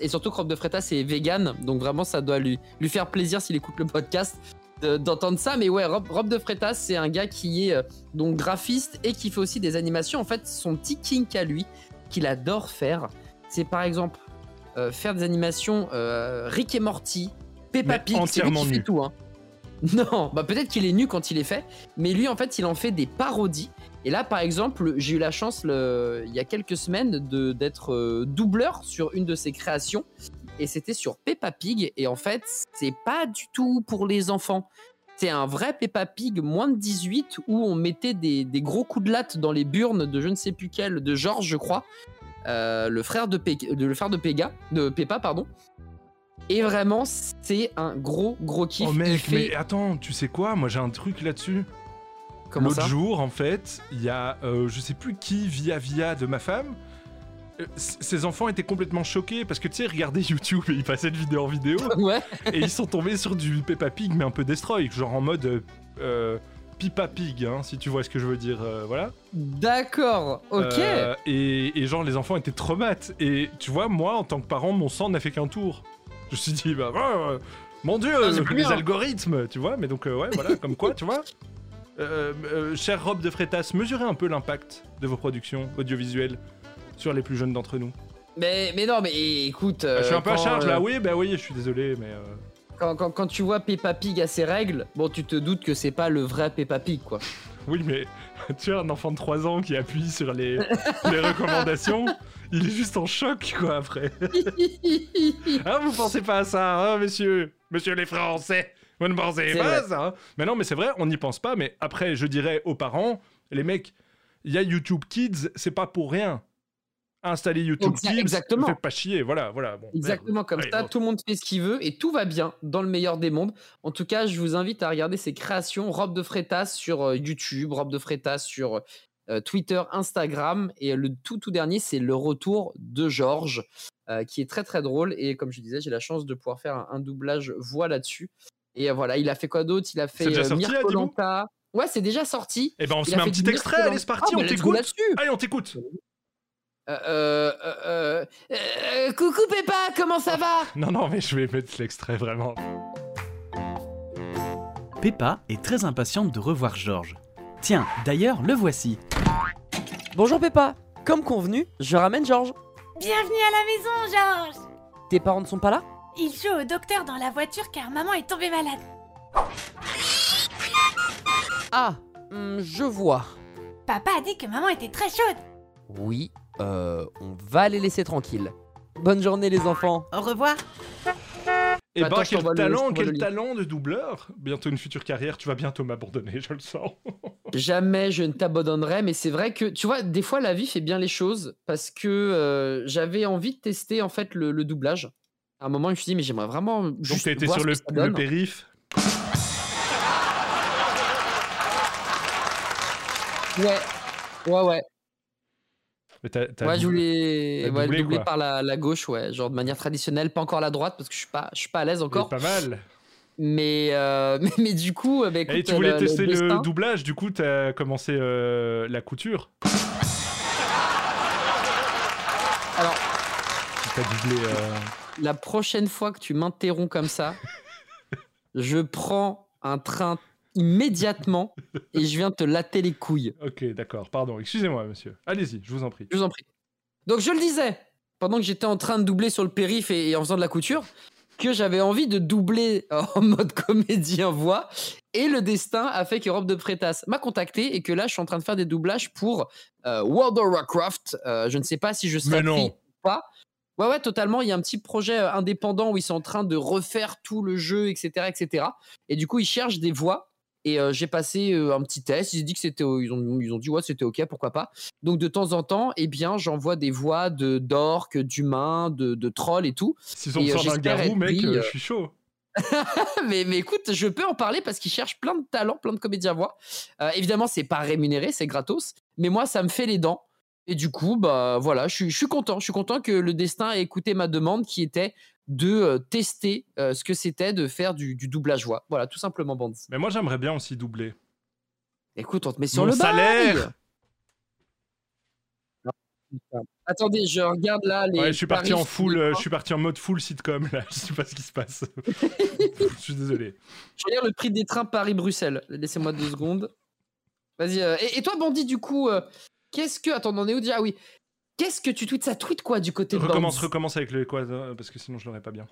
Et surtout, Croque de Freitas, c'est vegan. Donc vraiment, ça doit lui, lui faire plaisir s'il écoute le podcast de- d'entendre ça. Mais ouais, Rob, Rob de Freitas, c'est un gars qui est euh, donc graphiste et qui fait aussi des animations. En fait, son petit kink à lui, qu'il adore faire, c'est par exemple euh, faire des animations euh, Rick et Morty, Peppa Pig, lui entièrement qui fait nu. tout. Hein. Non, bah peut-être qu'il est nu quand il est fait, mais lui en fait il en fait des parodies. Et là par exemple, j'ai eu la chance le- il y a quelques semaines d'être euh, doubleur sur une de ses créations, et c'était sur Peppa Pig. Et en fait, c'est pas du tout pour les enfants. C'est un vrai Peppa Pig moins de 18 où on mettait des, des gros coups de latte dans les burnes de je ne sais plus quel, de Georges je crois, euh, le frère de, Pe- de- le frère de Pega, de Peppa pardon. Et vraiment, c'est un gros gros kiff. Oh mec, fait- mais attends, tu sais quoi? Moi, j'ai un truc là-dessus. L'autre jour, en fait, il y a, euh, je sais plus qui, via via de ma femme. euh, Ses enfants étaient complètement choqués parce que tu sais, regarder YouTube et ils passaient de vidéo en vidéo Ouais. et ils sont tombés sur du Peppa Pig mais un peu destroy, genre en mode euh, euh, Pippa Pig, hein, si tu vois ce que je veux dire, euh, voilà. D'accord. Ok. Euh, et, et genre les enfants étaient traumates et tu vois, moi en tant que parent, mon sang n'a fait qu'un tour. Je me suis dit, bah, mon dieu, Ah, les bien. algorithmes, tu vois, mais donc ouais, voilà, comme quoi, tu vois. Euh, euh, chère Robe de Freitas, mesurez un peu l'impact de vos productions audiovisuelles sur les plus jeunes d'entre nous. Mais, mais non, mais écoute. je suis euh, un peu à charge euh, là, oui, bah oui, je suis désolé, mais. euh, Quand, quand- quand tu vois Peppa Pig à ses règles, bon, tu te doutes que c'est pas le vrai Peppa Pig, quoi. Oui, mais tu as un enfant de 3 ans qui appuie sur les, les recommandations, il est juste en choc, quoi, après. ah, vous pensez pas à ça, hein, messieurs? Monsieur les Français Vous ne pensez C'est pas à vrai. ça hein Mais non, mais c'est vrai, on n'y pense pas, mais après, je dirais aux parents, les mecs, il y a YouTube Kids, c'est pas pour rien. Installez YouTube Exa- Kids, exactement. ne faites pas chier, voilà, voilà. Bon, Exactement merde. comme Allez, ça, bon. tout le monde fait ce qu'il veut et tout va bien dans le meilleur des mondes. En tout cas, je vous invite à regarder ses créations Robe de Freitas sur euh, YouTube, Robe de Freitas sur euh, Twitter, Instagram et le tout tout dernier, c'est le retour de Georges euh, qui est très très drôle et comme je disais, j'ai la chance de pouvoir faire un, un doublage voix là-dessus. Et euh, voilà, il a fait quoi d'autre? Il a fait C'est déjà euh, sorti, là, Mirko Thibaut Lanta. Ouais, c'est déjà sorti. Eh ben, on se Il met un petit extrait, allez, c'est parti, Ah, on bah, t'écoute. Allez, on t'écoute Euh, euh, euh, euh, coucou Peppa, comment ça va? Non, non, mais je vais mettre l'extrait, vraiment. Peppa est très impatiente de revoir Georges. Tiens, d'ailleurs, le voici. Bonjour Peppa, comme convenu, je ramène Georges. Bienvenue à la maison, Georges Tes parents ne sont pas là? Il joue au docteur dans la voiture car maman est tombée malade. Ah, hum, je vois. Papa a dit que maman était très chaude. Oui, euh, on va les laisser tranquilles. Bonne journée les enfants. Au revoir. Et bah, je quel talent, quel talent de doubleur Bientôt une future carrière, tu vas bientôt m'abandonner, je le sens. Jamais je ne t'abandonnerai, mais c'est vrai que tu vois, des fois la vie fait bien les choses parce que euh, j'avais envie de tester en fait le, le doublage. À un moment, je me suis dit, mais j'aimerais vraiment. Donc juste voir sur le, périph. Ouais, ouais, ouais. Mais Ouais, je doublé- voulais t'as ouais, doublé, par la, la gauche, ouais, genre de manière traditionnelle, pas encore la droite parce que je suis pas, je suis pas à l'aise encore. Pas mal. Mais, euh, mais, mais du coup, bah, écoute, Et tu voulais le- tester le, doublage, du coup t'as commencé euh, la couture. Alors, T'as doublé. euh, la prochaine fois que tu m'interromps comme ça, je prends un train immédiatement et je viens te latter les couilles. Ok, d'accord, pardon, excusez-moi, monsieur. Allez-y, je vous en prie. Je vous en prie. Donc je le disais, pendant que j'étais en train de doubler sur le périph' et, et en faisant de la couture, que j'avais envie de doubler en mode comédien voix. Et le destin a fait que Rob de Prétas m'a contacté et que là, je suis en train de faire des doublages pour euh, World of Warcraft. Euh, je ne sais pas si je serai pris ou pas. Ouais, ouais, totalement. Il y a un petit projet euh, indépendant où ils sont en train de refaire tout le jeu, etc., etc. Et du coup, ils cherchent des voix. Et euh, j'ai passé euh, un petit test. Ils ont dit que c'était, ils ont, ils ont dit ouais, c'était ok, pourquoi pas. Donc de temps en temps, eh bien, j'envoie des voix de d'orques, d'humains, de, de trolls et tout. Si on Et, euh, sort d'un garou, mec, euh, je suis chaud. mais, mais écoute, je peux en parler parce qu'ils cherchent plein de talents, plein de comédiens voix. Évidemment, c'est pas rémunéré, c'est gratos. Mais moi, ça me fait les dents. Et du coup, bah voilà, je suis, je suis content. Je suis content que le destin ait écouté ma demande qui était de euh, tester euh, ce que c'était de faire du, du doublage voix. Voilà, tout simplement, Bandit. Mais moi, j'aimerais bien aussi doubler. Écoute, on te met sur Mon le salaire bail. Attendez, je regarde là les. Ouais, je suis parti en full, je suis parti en mode full sitcom là. Je sais pas ce qui se passe. je suis désolé. Je regarde le prix des trains Paris-Bruxelles. Laissez-moi deux secondes. Vas-y. euh, et, et toi, Bandit, du coup, euh, qu'est-ce que. Attends, on en est où déjà? Ah oui. Qu'est-ce que tu tweets? Ça tweet quoi du côté de Recommence, Bandit recommence avec le quoi euh, parce que sinon je l'aurais pas bien.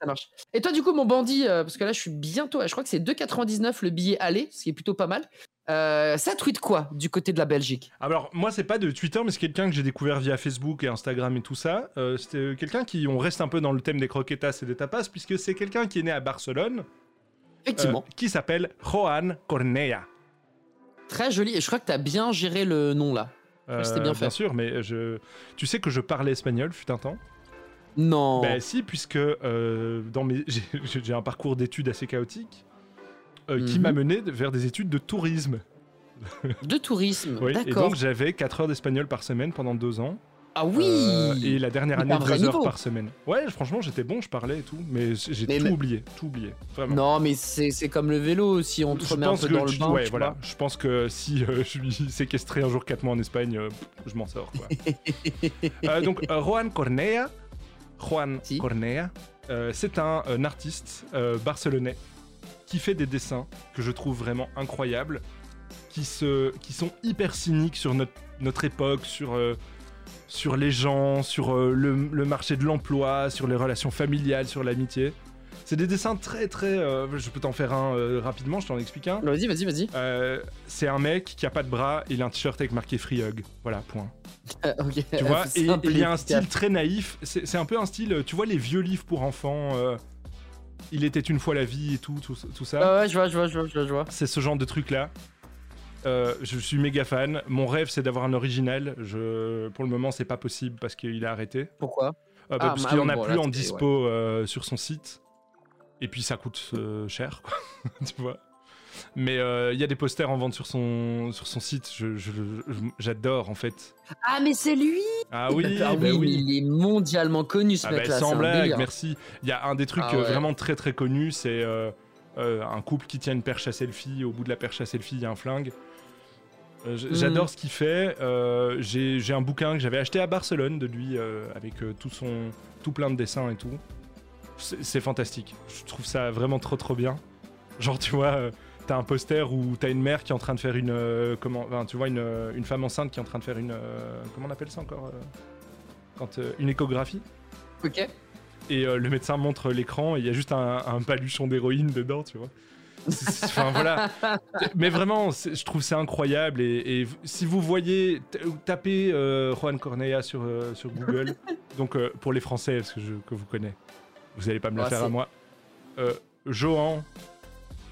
Ça marche. Et toi, du coup, mon bandit, euh, parce que là, je suis bientôt. Je crois que c'est 2,99 le billet aller, ce qui est plutôt pas mal. Euh, ça tweet quoi du côté de la Belgique? Alors moi c'est pas de Twitter mais c'est quelqu'un que j'ai découvert via Facebook et Instagram et tout ça. Euh, C'était quelqu'un qui on reste un peu dans le thème des croquetas et des tapas puisque c'est quelqu'un qui est né à Barcelone. Effectivement. qui s'appelle Joan Cornea. Très joli. Et je crois que tu as bien géré le nom là. Euh, C'était bien fait. Bien sûr mais je tu sais que je parlais espagnol fut un temps? Non. Bah si, puisque euh, dans mes... j'ai- un parcours d'études assez chaotique euh, qui Mhm. m'a mené de- vers des études de tourisme. De tourisme. Oui, et D'accord. donc j'avais 4 heures d'espagnol par semaine pendant 2 ans. Ah oui Euh, Et la dernière année, vrai 2 heures niveau. par semaine. Ouais, franchement, j'étais bon, je parlais et tout, mais j'ai tout mais- oublié, tout oublié. Vraiment. Non, mais c'est comme le vélo. Si on te Je remet un peu que dans le bain. ouais, voilà. Je pense que si euh, je suis séquestré un jour 4 mois en Espagne, euh, je m'en sors. Quoi. Donc, Juan Cornea, Juan Cornea, c'est un, un artiste barcelonais qui fait des dessins que je trouve vraiment incroyables, qui, se, qui sont hyper cyniques sur notre, notre époque, sur, sur les gens, sur euh, le, le marché de l'emploi, sur les relations familiales, sur l'amitié. C'est des dessins très très. euh, je peux t'en faire un euh, rapidement, je t'en explique un. Vas-y, vas-y, vas-y. C'est un mec qui a pas de bras, il a un t-shirt avec marqué Free Hug. Voilà, point. Euh, ok. Tu vois, et Simple et il y a un style très naïf. C'est un peu un style, tu vois, les vieux livres pour enfants. il était une fois la vie et tout, tout, tout ça. Ah ouais, je vois, je vois, je vois, je vois. je vois. C'est ce genre de truc là. Euh, je suis méga fan. Mon rêve, c'est d'avoir un original. Je... Pour le moment, c'est pas possible parce qu'il a arrêté. Pourquoi? Euh, bah, Ah, Parce qu'il en oui, a bon, plus là, en dispo euh, sur son site. Et puis ça coûte euh, cher, quoi. tu vois? Mais euh, il y a des posters en vente sur son, sur son site. Je- je- je- J'adore en fait. Ah, mais c'est lui Ah oui, Ah bah oui, il est mondialement connu ce Ah bah, mec-là. sans blague, merci. Il y a un des trucs Ah ouais. vraiment très très connus, c'est euh, euh, un couple qui tient une perche à selfie. Au bout de la perche à selfie, il y a un flingue. Euh, Mm. J'adore ce qu'il fait. Euh, J'ai un bouquin que j'avais acheté à Barcelone de lui euh, avec tout son tout plein de dessins et tout. C'est fantastique. Je trouve ça vraiment trop trop bien. Genre tu vois, t'as un poster où t'as une mère qui est en train de faire une comment, enfin, tu vois une, une femme enceinte qui est en train de faire une comment on appelle ça encore quand une échographie. Ok. Et le médecin montre l'écran et il y a juste un, un paluchon d'héroïne dedans, tu vois. C'est- c'est- Enfin voilà. Mais vraiment, c'est- je trouve ça incroyable. Et, si vous voyez, tapez euh, Juan Cornea sur, euh, sur Google. Donc euh, pour les Français, parce que, je, que vous connaissez, vous n'allez pas me le Ah, faire à c'est- moi. Johan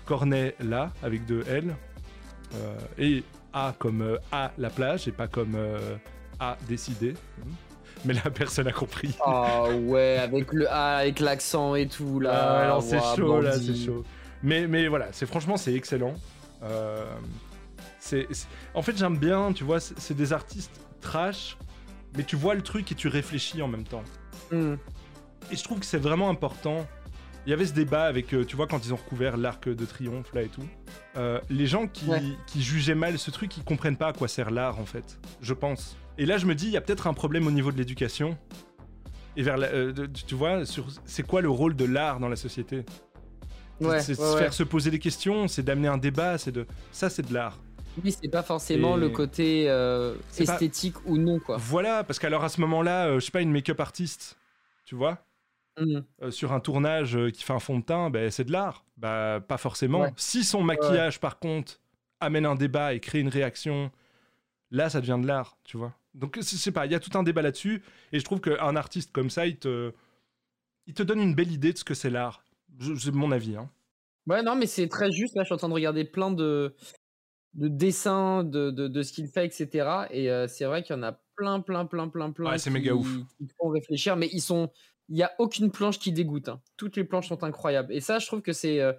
Cornella avec deux L. Et A comme à la plage et pas comme A décidé. Mais la personne a compris. Ah ouais, avec le ah, avec l'accent et tout là. Ah non, c'est chaud là, c'est chaud. Mais, mais voilà, c'est franchement c'est excellent. Euh, c'est, c'est- En fait j'aime bien, tu vois, c'est, c'est des artistes trash, mais tu vois le truc et tu réfléchis en même temps. Hmm. Et je trouve que c'est vraiment important. Il y avait ce débat avec, euh, tu vois, quand ils ont recouvert l'arc de triomphe là et tout. Euh, les gens qui, Ouais. qui jugeaient mal ce truc, ils comprennent pas à quoi sert l'art en fait, je pense. Et là je me dis, il y a peut-être un problème au niveau de l'éducation. Et vers la- euh, tu vois, sur c'est quoi le rôle de l'art dans la société? Ouais, C'est de ouais, faire se poser des questions, c'est d'amener un débat, c'est de ça c'est de l'art. Oui, c'est pas forcément Et- le côté euh, pas- esthétique ou non quoi. Voilà, parce qu'alors à ce moment-là, euh, je sais pas, une make-up artiste, tu vois, Mhm. euh, sur un tournage euh, qui fait un fond de teint, ben, c'est de l'art. Bah, pas forcément. Ouais. Si son maquillage, par contre, amène un débat et crée une réaction, là, ça devient de l'art, tu vois. Donc, je sais pas, il y a tout un débat là-dessus, et je trouve qu'un artiste comme ça, il te, il te donne une belle idée de ce que c'est l'art. C'est mon avis, hein. Ouais, non, mais c'est très juste. Là, je suis en train de regarder plein de, de dessins de, de, de ce qu'il fait, etc. Et euh, c'est vrai qu'il y en a plein, plein, plein, plein, plein. Ouais, c'est méga ouf. Qui font réfléchir, mais ils sont. Il n'y a aucune planche qui dégoûte. hein. Toutes les planches sont incroyables. Et ça, je trouve que c'est euh,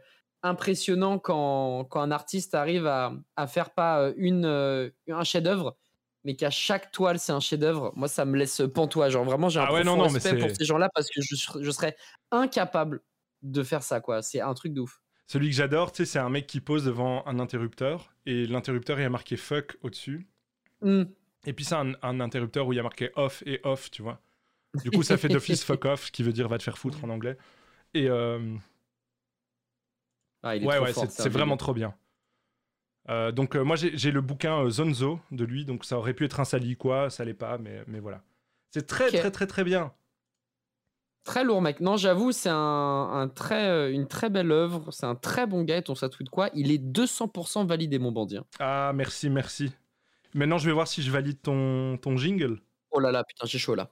impressionnant quand, quand un artiste arrive à, à faire pas euh, une, euh, un chef-d'œuvre, mais qu'à chaque toile c'est un chef-d'œuvre, moi ça me laisse pantois. Genre vraiment, j'ai un Ah ouais, non, mais respect pour ces gens-là parce que je, je serais incapable de faire ça, quoi. C'est un truc de ouf. Celui que j'adore, tu sais, c'est un mec qui pose devant un interrupteur et l'interrupteur il y a marqué fuck au-dessus. Hmm. Et puis c'est un, un interrupteur où il y a marqué off et off, tu vois. Du coup, ça fait d'office fuck off, qui veut dire va te faire foutre en anglais. Et euh, Ah, il est ouais, ouais, c'est vraiment trop bien. Euh, donc euh, moi j'ai le bouquin Zonzo de lui, donc ça aurait pu être un sali quoi, ça l'est pas, mais, mais voilà. C'est très très très très bien. Très lourd, mec. Non, j'avoue, c'est un, un très, euh, une très belle œuvre. C'est un très bon gars. Et ton ça tweet quoi? Il est 200% validé, mon bandit. hein. Ah merci merci. Maintenant je vais voir si je valide ton, ton jingle. Oh là là, putain, j'ai chaud là.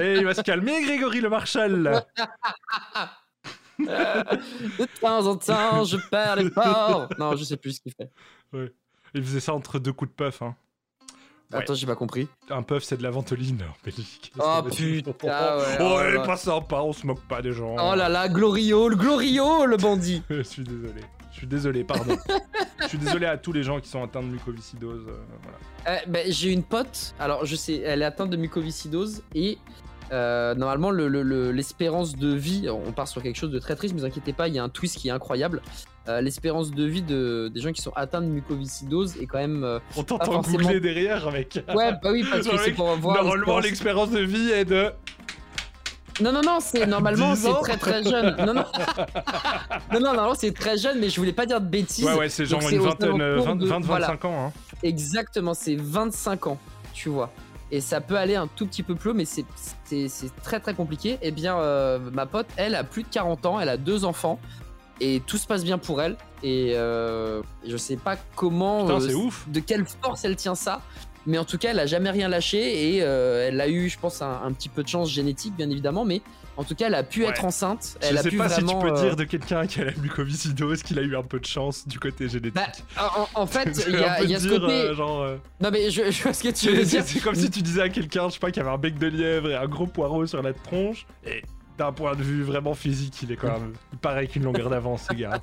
Et il va se calmer Grégory le Marshall. là. De temps en temps, je perds les ports. Non, je sais plus ce qu'il fait. Ouais. Il faisait ça entre deux coups de puff. Hein. Ouais. Attends, j'ai pas compris. Un puff c'est de la ventoline en Belgique. Oh putain, ouais. Oh, oh elle là est pas sympa, on se moque pas des gens. Oh là là, Glorio, le Glorio, le bandit. Je suis désolé. Je suis désolé, pardon. Je suis désolé à tous les gens qui sont atteints de mucoviscidose. euh, voilà. Euh, ben, j'ai une pote, alors je sais, elle est atteinte de mucoviscidose et euh, normalement le- le- le- l'espérance de vie, on part sur quelque chose de très triste, mais vous inquiétez pas, il y a un twist qui est incroyable. Euh, l'espérance de vie de, des gens qui sont atteints de mucoviscidose est quand même. euh, On t'entend forcément- googler derrière, mec. Ouais, bah oui, parce que Genre, c'est mec, pour voir. Normalement, l'espérance- l'expérience de vie est de. Non, non, non, c'est normalement 10 c'est très très jeune. Non, non, non, non, normalement c'est très jeune, mais je voulais pas dire de bêtises. Ouais, ouais, c'est genre une vingtaine, euh, alentours 20, de- 20 voilà. 25 ans. Hein. Exactement, c'est 25 ans, tu vois. Et ça peut aller un tout petit peu plus haut, mais c'est- très très compliqué. Eh bien, euh, ma pote, elle a plus de 40 ans, elle a deux enfants, et tout se passe bien pour elle. Et euh, je sais pas comment, Putain, euh, c'est ouf. de quelle force elle tient ça, mais en tout cas, elle a jamais rien lâché, et euh, elle a eu, je pense, un, un petit peu de chance génétique, bien évidemment, mais en tout cas, elle a pu Ouais. être enceinte. Elle Je a sais pu pas si tu peux euh, dire de quelqu'un qui a la mucoviscidose qu'il a eu un peu de chance du côté génétique. Bah, en, en fait, il y a, peu il y a ce dire, côté. euh, genre, euh, Non, mais je, je vois ce que tu veux dire. c'est comme si tu disais à quelqu'un, je sais pas, qui avait un bec de lièvre et un gros poireau sur la tronche. Et d'un point de vue vraiment physique, il est quand même pareil qu'une longueur d'avance, ce gars.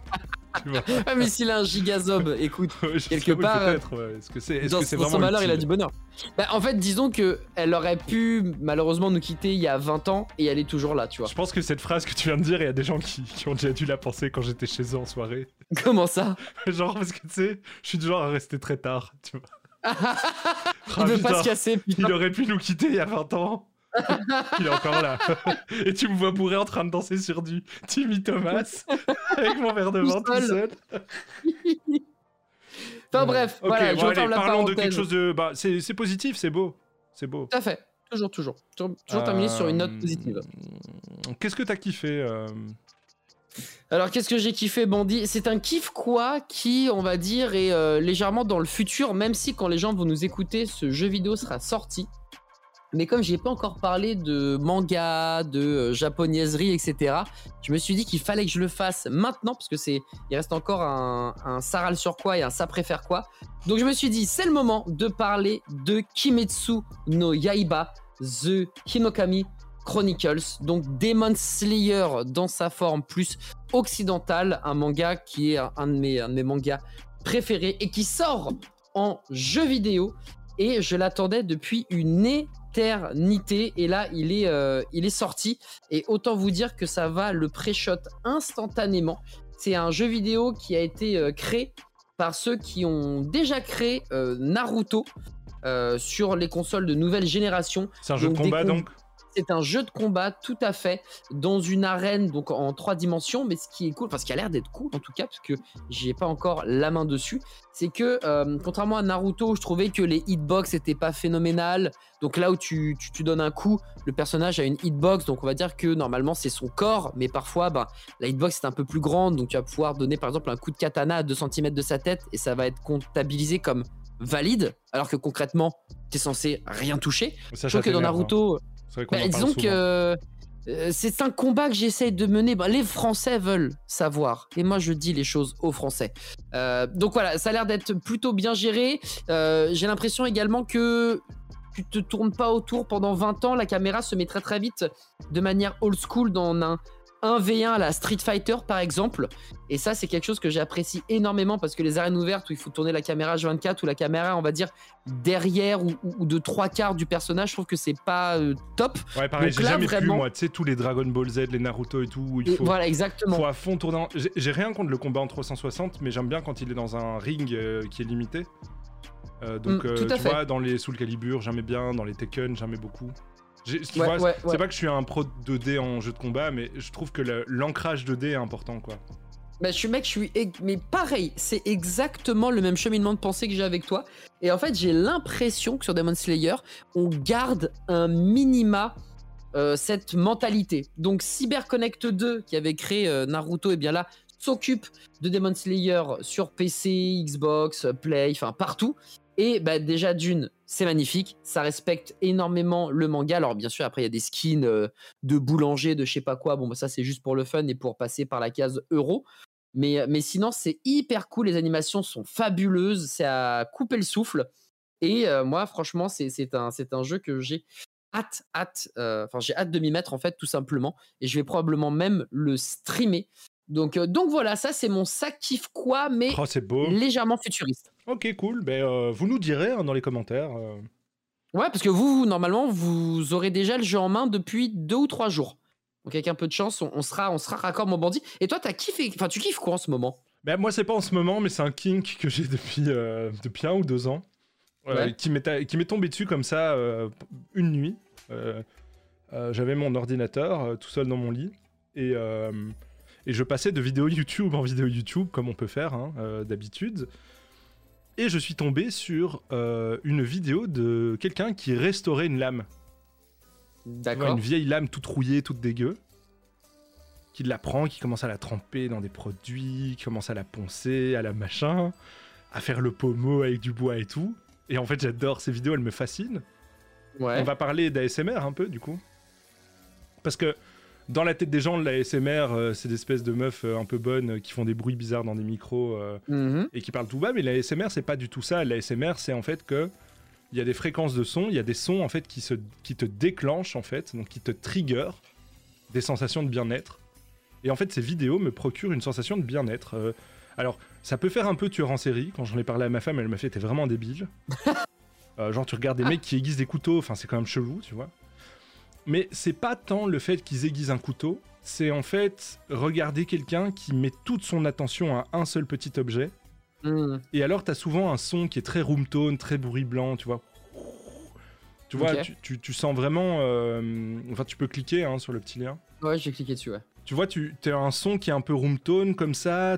Ah, mais s'il a un gigazob, écoute, Je quelque part, peut-être, ouais. Est-ce que c'est est-ce dans, que c'est dans vraiment son malheur, il a du bonheur. Bah, en fait, disons que elle aurait pu malheureusement nous quitter il y a 20 ans et elle est toujours là, tu vois. Je pense que cette phrase que tu viens de dire, il y a des gens qui, qui ont déjà dû la penser quand j'étais chez eux en soirée. Comment ça? Genre, parce que tu sais, je suis du genre à rester très tard, tu vois. Il Ah, veut pas putain, se casser, putain. Il aurait pu nous quitter il y a 20 ans. il est encore là. Et tu me vois bourré en train de danser sur du Timmy Thomas avec mon verre de vin tout seul. Enfin bref, Ok, voilà, bon, je allez, referme la parlons de quelque chose de. Bah, c'est positif, c'est beau. C'est beau. Tout à fait, toujours, toujours. Toujours, toujours terminé sur une note positive. Qu'est-ce que t'as kiffé euh, Alors qu'est-ce que j'ai kiffé Bandit C'est un kiff quoi qui, on va dire, est euh, légèrement dans le futur, même si quand les gens vont nous écouter, ce jeu vidéo sera sorti. Mais comme j'ai pas encore parlé de manga, de euh, japonaiserie, etc., je me suis dit qu'il fallait que je le fasse maintenant, parce que c'est, il reste encore un, râle sur quoi et un ça préfère quoi. Donc je me suis dit, c'est le moment de parler de Kimetsu no Yaiba, The Hinokami Chronicles, donc Demon Slayer dans sa forme plus occidentale, un manga qui est un, un de mes, un de mes mangas préférés et qui sort en jeu vidéo. Et je l'attendais depuis une éternité. Et là, il est, euh, il est sorti. Et autant vous dire que ça va le pré-shot instantanément. C'est un jeu vidéo qui a été euh, créé par ceux qui ont déjà créé euh, Naruto sur les consoles de nouvelle génération. C'est un jeu de combat, com- donc? C'est un jeu de combat tout à fait dans une arène donc en trois dimensions mais ce qui est cool enfin ce qui a l'air d'être cool en tout cas parce que j'ai pas encore la main dessus c'est que euh, contrairement à Naruto je trouvais que les hitbox étaient pas phénoménales donc là où tu, tu, tu donnes un coup le personnage a une hitbox donc on va dire que normalement c'est son corps mais parfois ben, la hitbox est un peu plus grande donc tu vas pouvoir donner par exemple un coup de katana à 2 cm de sa tête et ça va être comptabilisé comme valide alors que concrètement t'es censé rien toucher je trouve ça que dans hein. C'est vrai qu'on bah, en parle disons souvent. que euh, c'est un combat que j'essaye de mener. Bah, les Français veulent savoir. Et moi, je dis les choses aux Français. Euh, donc voilà, ça a l'air d'être plutôt bien géré. Euh, J'ai l'impression également que tu te tournes pas autour pendant 20 ans, la caméra se met très très vite de manière old school dans un 1v1 à la Street Fighter par exemple. Et ça, c'est quelque chose que j'apprécie énormément parce que les arènes ouvertes où il faut tourner la caméra H24 ou la caméra, on va dire, derrière ou, de trois quarts du personnage, je trouve que c'est pas euh, top. Ouais, pareil, j'ai jamais pu, vraiment- moi, tu sais, tous les Dragon Ball Z, les Naruto et tout, où il Et faut, voilà, exactement. faut à fond tourner. en- J'ai rien contre le combat en 360, mais j'aime bien quand il est dans un ring euh, qui est limité. Euh, donc, Mm, tout à tu fait. vois, dans les Soul Calibur, j'aimais bien, dans les Tekken, j'aimais beaucoup. J'ai- tu Ouais, vois, ouais, c'est ouais. pas que je suis un pro 2D en jeu de combat, mais je trouve que l'ancrage 2D est important, quoi. Bah, je suis mec, je suis. Mais pareil, c'est exactement le même cheminement de pensée que j'ai avec toi. Et en fait, j'ai l'impression que sur Demon Slayer, on garde un minima euh, cette mentalité. Donc, CyberConnect 2, qui avait créé euh, Naruto, et bien là, s'occupe de Demon Slayer sur PC, Xbox, Play, enfin partout. Et bah, déjà, d'une, c'est magnifique. Ça respecte énormément le manga. Alors, bien sûr, après, il y a des skins euh, de boulanger, de je sais pas quoi. Bon, bah, ça, c'est juste pour le fun et pour passer par la case euro. Mais, mais sinon, c'est hyper cool. Les animations sont fabuleuses. C'est à couper le souffle. Et euh, moi, franchement, c'est un, un jeu que j'ai hâte, hâte. euh, Enfin, j'ai hâte de m'y mettre, en fait, tout simplement. Et je vais probablement même le streamer. Donc, euh, donc voilà, ça, c'est mon sac kiff quoi, mais Oh, beau. légèrement futuriste. Ok, cool. Ben, euh, vous nous direz hein, dans les commentaires. euh. Ouais, parce que vous, normalement, vous aurez déjà le jeu en main depuis deux ou trois jours. Donc avec un peu de chance, on, on sera, on sera raccord mon bandit. Et toi, t'as kiffé, enfin tu kiffes quoi en ce moment? Ben, moi, c'est pas en ce moment, mais c'est un kink que j'ai depuis, depuis un ou deux ans. Ouais. qui m'est tombé dessus comme ça une nuit. J'avais mon ordinateur tout seul dans mon lit et, et je passais de vidéo YouTube en vidéo YouTube comme on peut faire hein, euh, d'habitude. Et je suis tombé sur euh, une vidéo de quelqu'un qui restaurait une lame. D'accord. Une vieille lame toute rouillée, toute dégueu. Qui la prend, qui commence à la tremper dans des produits, qui commence à la poncer, à la machin, à faire le pommeau avec du bois et tout. Et en fait, j'adore ces vidéos, elles me fascinent. Ouais. On va parler d'ASMR un peu, du coup. Parce que dans la tête des gens, l'ASMR, euh, c'est des espèces de meufs euh, un peu bonnes euh, qui font des bruits bizarres dans des micros Mhm. et qui parlent tout bas. Mais l'ASMR, c'est pas du tout ça. L'ASMR, c'est en fait que il y a des fréquences de son, il y a des sons en fait qui, se, qui te déclenchent en fait, donc qui te trigger des sensations de bien-être. Et en fait, ces vidéos me procurent une sensation de bien-être. Alors, ça peut faire un peu tueur en série. Quand j'en ai parlé à ma femme, elle m'a fait T'es vraiment débile. Genre, tu regardes des mecs qui aiguisent des couteaux, enfin, c'est quand même chelou, tu vois. Mais c'est pas tant le fait qu'ils aiguisent un couteau, c'est en fait regarder quelqu'un qui met toute son attention à un seul petit objet. Mhm. Et alors, t'as souvent un son qui est très room tone, très bruit blanc, tu vois. Tu vois, tu, tu- tu sens vraiment. euh, Enfin, tu peux cliquer hein, sur le petit lien. Ouais, j'ai cliqué dessus, ouais. Tu vois, tu as un son qui est un peu room tone comme ça,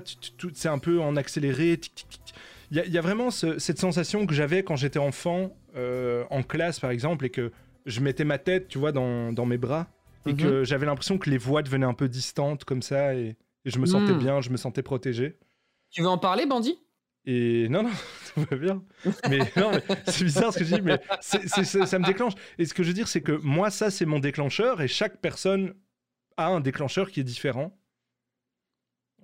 c'est un peu en accéléré. Il y, a- il y a vraiment ce- cette sensation que j'avais quand j'étais enfant, euh, en classe par exemple, et que je mettais ma tête, tu vois, dans, dans mes bras, et Mhm. que j'avais l'impression que les voix devenaient un peu distantes comme ça, et, et je me sentais Mhm. bien, je me sentais protégé. Tu veux en parler, bandit Et non, non, tout va bien. Mais non, mais c'est bizarre ce que je dis, mais ça me déclenche. Et ce que je veux dire, c'est que moi, ça, c'est mon déclencheur, et chaque personne a un déclencheur qui est différent.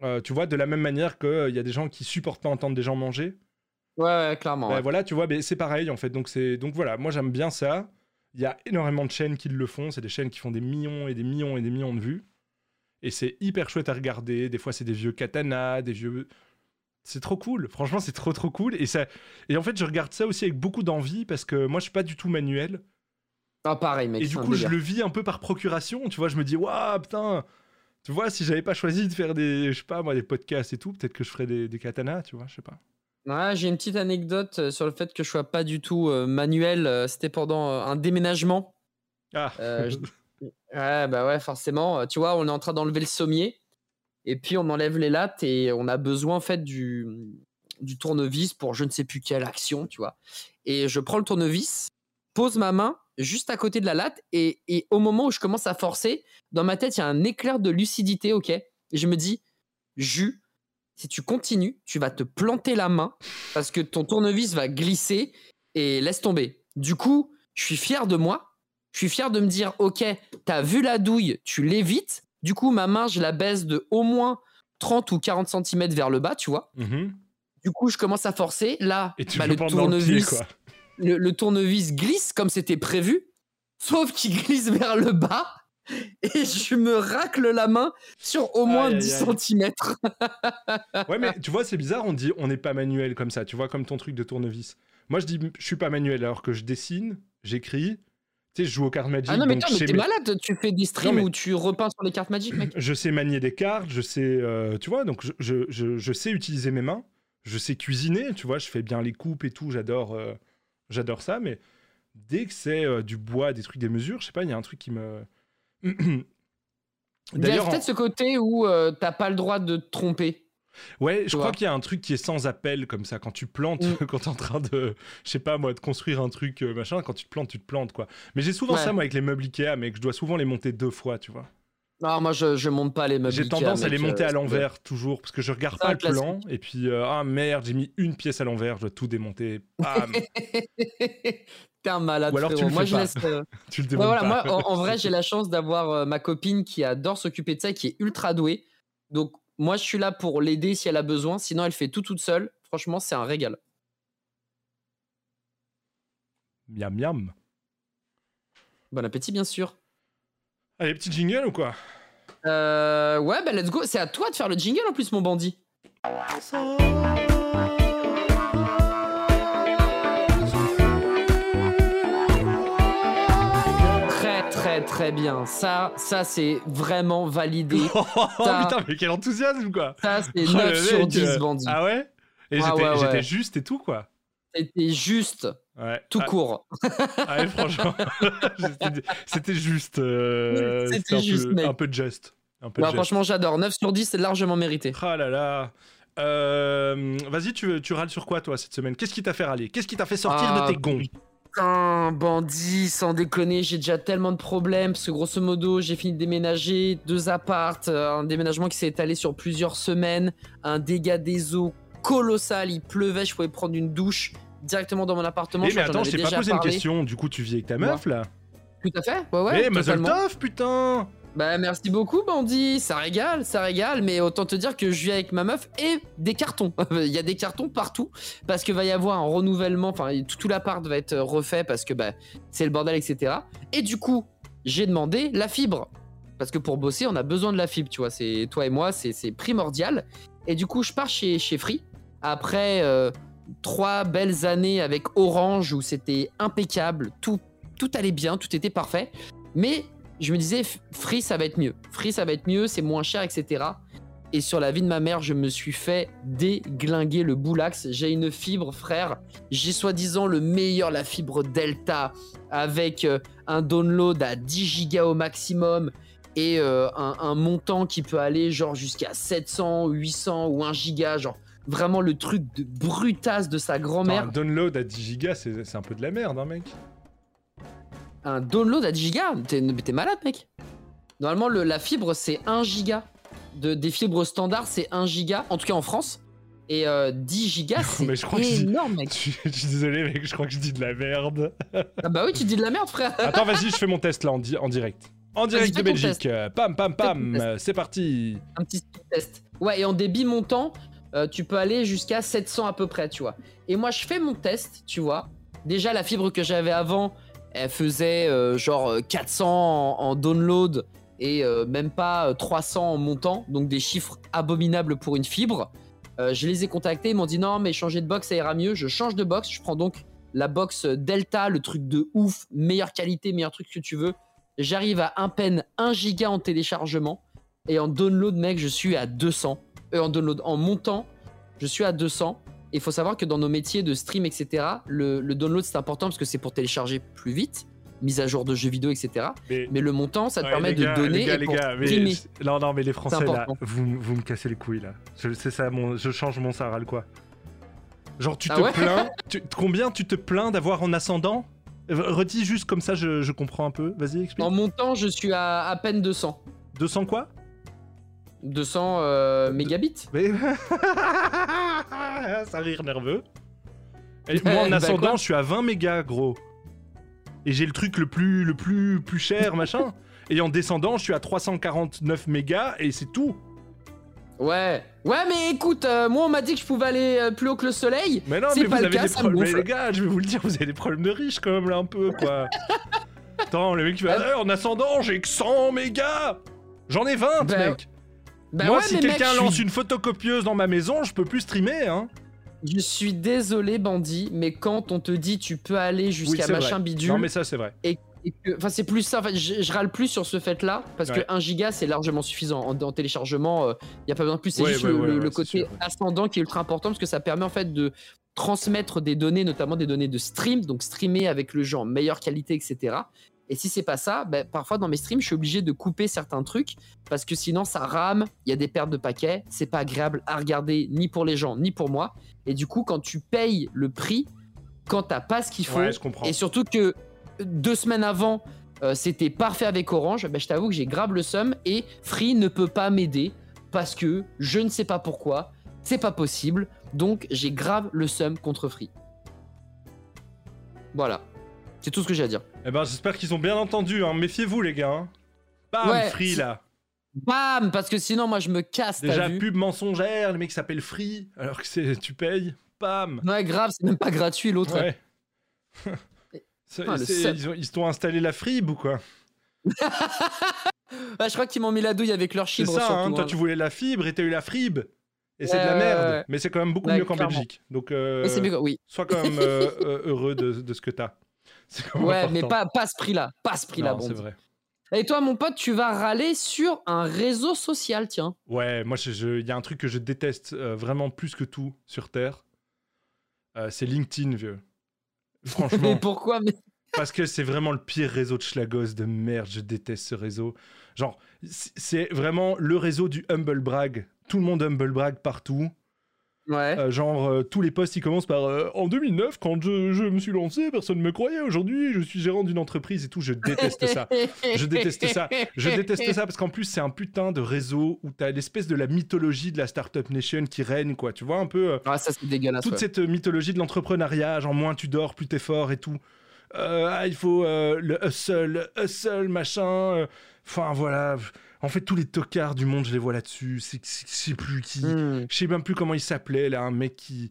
Euh, tu vois, de la même manière qu'il y a des gens qui supportent pas entendre des gens manger. Ouais, ouais, clairement. Bah, ouais. voilà, tu vois, mais c'est pareil en fait. Donc, c'est... Donc voilà, moi j'aime bien ça. Il y a énormément de chaînes qui le font. C'est des chaînes qui font des millions et des millions et des millions de vues. Et c'est hyper chouette à regarder. Des fois, c'est des vieux katanas, des vieux. C'est trop cool. Franchement, c'est trop trop cool. Et, ça... et en fait, je regarde ça aussi avec beaucoup d'envie parce que moi, je suis pas du tout manuel. Ah, pareil, mec. Et du coup, je le vis un peu par procuration. Tu vois, je me dis, waouh, putain. Tu vois, si j'avais pas choisi de faire des, je sais pas moi, des podcasts et tout, peut-être que je ferais des, des katanas, tu vois, je sais pas. Ouais, j'ai une petite anecdote euh, sur le fait que je sois pas du tout euh, manuel. euh, C'était pendant un déménagement. Ah. Je- Ouais, bah ouais, forcément. Tu vois, on est en train d'enlever le sommier. Et puis, on enlève les lattes et on a besoin, en fait, du, du tournevis pour je ne sais plus quelle action, tu vois. Et je prends le tournevis, pose ma main juste à côté de la latte et, et au moment où je commence à forcer, dans ma tête, il y a un éclair de lucidité, ok? Et je me dis, Jus, si tu continues, tu vas te planter la main parce que ton tournevis va glisser et laisse tomber. Du coup, je suis fier de moi. Je suis fier de me dire, ok, t'as vu la douille, tu l'évites. Du coup, ma main, je la baisse de au moins 30 ou 40 cm vers le bas, tu vois. Mhm. Du coup, je commence à forcer. Là, Et tu bah, pied, le tournevis glisse comme c'était prévu, sauf qu'il glisse vers le bas. Et je me racle la main sur au moins Aïe, aïe, 10 aïe. cm. Ouais, mais tu vois, c'est bizarre, on dit on n'est pas manuel comme ça, tu vois, comme ton truc de tournevis. Moi, je dis je suis pas manuel alors que je dessine, j'écris, tu sais, je joue aux cartes Magic. Ah non, mais t'es ma- malade, tu fais des streams Non, où tu repeins sur les cartes magiques, mec. Je sais manier des cartes, je sais, euh, tu vois, donc je, je, je- je sais utiliser mes mains, je sais cuisiner, tu vois, je fais bien les coupes et tout, j'adore euh, j'adore ça, mais dès que c'est euh, du bois, des trucs, des mesures, je sais pas, il y a un truc qui me... Il y a en- peut-être ce côté où euh, t'as pas le droit de te tromper. Ouais, je crois qu'il y a un truc qui est sans appel comme ça. Quand tu plantes, Mm. quand t'es en train de, je sais pas moi, de construire un truc euh, machin, quand tu te plantes, tu te plantes quoi. Mais j'ai souvent Ouais. ça moi avec les meubles Ikea, mec. Je dois souvent les monter deux fois, tu vois. Non, moi, je, je monte pas les meubles. J'ai tendance à les monter euh, à l'envers toujours parce que je regarde pas le plan et puis euh, ah merde, j'ai mis une pièce à l'envers, je dois tout démonter. Bam. T'es un malade. Ou alors tu le moi, fais je pas. laisse. euh, tu le Ouais, démontes voilà, pas. moi, en, en vrai, j'ai la chance d'avoir euh, ma copine qui adore s'occuper de ça et qui est ultra douée. Donc, moi, je suis là pour l'aider si elle a besoin. Sinon, elle fait tout toute seule. Franchement, c'est un régal. Miam miam. Bon appétit, bien sûr. Allez, petit jingle ou quoi? Euh, ouais, bah let's go. C'est à toi de faire le jingle en plus, mon bandit. Très, bien. Ça, ça c'est vraiment validé. Oh Ça- putain, mais quel enthousiasme quoi Ça, c'est Oh, 9 le sur mec, 10, euh, bandit. Ah ouais? Et Ah j'étais ouais, ouais. j'étais juste et tout quoi. C'était juste, Ouais. tout Ah, court. Ah ouais, franchement, c'était- juste. euh, C'était juste, peu, un peu just. Un peu just. franchement, j'adore. 9 sur 10, c'est largement mérité. Ah là là. Euh, Vas-y, tu, tu râles sur quoi toi cette semaine? Qu'est-ce qui t'a fait râler? Qu'est-ce qui t'a fait sortir Ah, de tes gonds? Putain, bandit, sans déconner, j'ai déjà tellement de problèmes parce que grosso modo, j'ai fini de déménager deux appartes, euh, un déménagement qui s'est étalé sur plusieurs semaines, un dégât des eaux colossal, il pleuvait, je pouvais prendre une douche directement dans mon appartement. Je mais attends, je t'ai pas posé une question. Du coup, tu vis avec ta meuf là Tout à fait, ouais, ouais. Eh, Mazel putain Bah merci beaucoup Bandit, ça régale, ça régale, mais autant te dire que je vis avec ma meuf et des cartons. Il y a des cartons partout parce que va y avoir un renouvellement, enfin tout, tout l'appart va être refait parce que bah, c'est le bordel, etc. Et du coup, j'ai demandé la fibre parce que pour bosser, on a besoin de la fibre, tu vois. Toi et moi, c'est c'est primordial. Et du coup, je pars chez chez Free après euh, trois belles années avec Orange où c'était impeccable, tout tout allait bien, tout était parfait, mais je me disais, Free, ça va être mieux. Free, ça va être mieux, c'est moins cher, etc. Et sur la vie de ma mère, je me suis fait déglinguer le boulax. J'ai une fibre, frère. J'ai soi-disant le meilleur, la fibre Delta, avec euh, un download à 10 gigas au maximum et euh, un, montant qui peut aller genre jusqu'à 700, 800 ou 1 giga. Genre vraiment le truc de brutasse de sa grand-mère. Un download à 10 gigas, c'est c'est un peu de la merde, hein, mec. Un download à 10 gigas T'es t'es malade, mec Normalement, le- la fibre, c'est 1 giga. De, des fibres standards, c'est 1 giga, en tout cas en France. Et euh, 10 gigas, c'est je énorme, mec. Je suis je suis désolé, mec, je crois que je dis de la merde. Ah bah oui, tu dis de la merde, frère. Attends, vas-y, je fais mon test là en, di- en direct. En direct de Belgique. Euh, Pam, pam, pam. euh, C'est parti. Un petit test. Ouais, et en débit montant, euh, tu peux aller jusqu'à 700 à peu près, tu vois. Et moi, je fais mon test, tu vois. Déjà, la fibre que j'avais avant, elle faisait euh, genre euh, 400 en, en download et euh, même pas euh, 300 en montant. Donc des chiffres abominables pour une fibre. Euh, je les ai contactés, ils m'ont dit non, mais changer de box, ça ira mieux. Je change de box, je prends donc la box Delta, le truc de ouf, meilleure qualité, meilleur truc que tu veux. J'arrive à un peine 1 giga en téléchargement. Et en download, mec, je suis à 200. Euh, en download, en montant, je suis à 200. Il faut savoir que dans nos métiers de stream, etc., le, le download, c'est important parce que c'est pour télécharger plus vite, mise à jour de jeux vidéo, etc. Mais, Mais le montant, ça te Ouais, permet de donner Les gars, et les pour gars, mais streamer. je- non, non, mais les Français là, vous, vous me cassez les couilles là. C'est ça, mon, je change mon saral quoi. Genre, tu Ah te ouais? plains. tu- combien tu te plains d'avoir en ascendant? Euh, Redis juste comme ça, je, je comprends un peu. Vas-y, explique. En montant, je suis à à peine 200. 200 quoi? 200 euh, mégabits. Mais... ça rire nerveux. Et moi en Bah, ascendant, je suis à 20 mégas gros. Et j'ai le truc le plus le plus plus cher machin. Et en descendant, je suis à 349 mégas et c'est tout. Ouais, ouais, mais écoute, euh, moi on m'a dit que je pouvais aller euh, plus haut que le soleil. Mais non, mais pas vous le avez cas, des problèmes. Mais les gars, je vais vous le dire, vous avez des problèmes de riches quand même là un peu quoi. Attends, le mec qui va Eh, en ascendant, j'ai que 100 mégas J'en ai 20, Bah, mec Bah Moi, ouais, si quelqu'un lance suis- une photocopieuse dans ma maison, je peux plus streamer, hein. Je suis désolé, bandit, mais quand on te dit tu peux aller jusqu'à machin vrai. bidule. Non, mais ça, c'est vrai. et, enfin, c'est plus ça. En fait, je, je râle plus sur ce fait-là parce Ouais. que 1 giga c'est largement suffisant en, en téléchargement. Il y a pas besoin de plus. C'est Ouais, juste ouais, le, côté ascendant qui est ultra important parce que ça permet en fait de transmettre des données, notamment des données de stream, donc streamer avec le jeu en meilleure qualité, etc. Et si c'est pas ça, ben, parfois dans mes streams, je suis obligé de couper certains trucs parce que sinon ça rame, il y a des pertes de paquets, c'est pas agréable à regarder ni pour les gens ni pour moi. Et du coup, quand tu payes le prix, quand t'as pas ce qu'il faut, Ouais, et surtout que deux semaines avant, euh, c'était parfait avec Orange, ben, je t'avoue que j'ai grave le seum et Free ne peut pas m'aider parce que je ne sais pas pourquoi, c'est pas possible, donc j'ai grave le seum contre Free. Voilà, c'est tout ce que j'ai à dire. Eh ben, j'espère qu'ils ont bien entendu, hein. Méfiez-vous, les gars. hein. Bam, Ouais, Free, c'est- là. Bam Parce que sinon, moi, je me casse, Déjà, vu pub mensongère, le mec s'appelle Free, alors que c'est tu payes. Bam Ouais, grave, c'est même pas gratuit l'autre. Ouais. Ah, c'est- ils ont- ils t'ont installé la frib ou quoi? Je crois qu'ils m'ont mis la douille avec leur C'est chibre ça, surtout. hein, toi hein. tu voulais la fibre et t'as eu la frib. Et c'est de la merde. ouais. Mais c'est quand même beaucoup Ouais, mieux qu'en. Belgique. Donc euh, c'est mieux oui. sois quand même euh, euh, heureux de, de ce que t'as. Ouais, mais pas, pas ce prix-là. Pas ce prix-là, Non, c'est bon. vrai. Et toi, mon pote, tu vas râler sur un réseau social, tiens. Ouais, moi il y a un truc que je déteste euh, vraiment plus que tout sur Terre. Euh, c'est LinkedIn, vieux. Franchement. Mais pourquoi mais... Parce que c'est vraiment le pire réseau de schlagos de merde. Je déteste ce réseau. Genre, c'est vraiment le réseau du humble brag. Tout le monde humble brag partout. Ouais. Euh, genre, euh, tous les posts, ils commencent par euh, En 2009, quand je, je me suis lancé, personne ne me croyait. Aujourd'hui, je suis gérant d'une entreprise et tout. Je déteste ça. Je déteste ça. Je déteste ça parce qu'en plus, c'est un putain de réseau où t'as l'espèce de la mythologie de la Startup Nation qui règne, quoi. Tu vois un peu. Ah, ça, c'est dégueulasse. toute ouais. cette mythologie de l'entrepreneuriat, genre moins tu dors, plus t'es fort et tout. Ah, il faut le hustle, le hustle, machin. Enfin voilà. En fait, tous les tocards du monde, je les vois là-dessus. C'est, c'est- je sais plus qui. Hmm. Je sais même plus comment il s'appelait, là, un mec qui.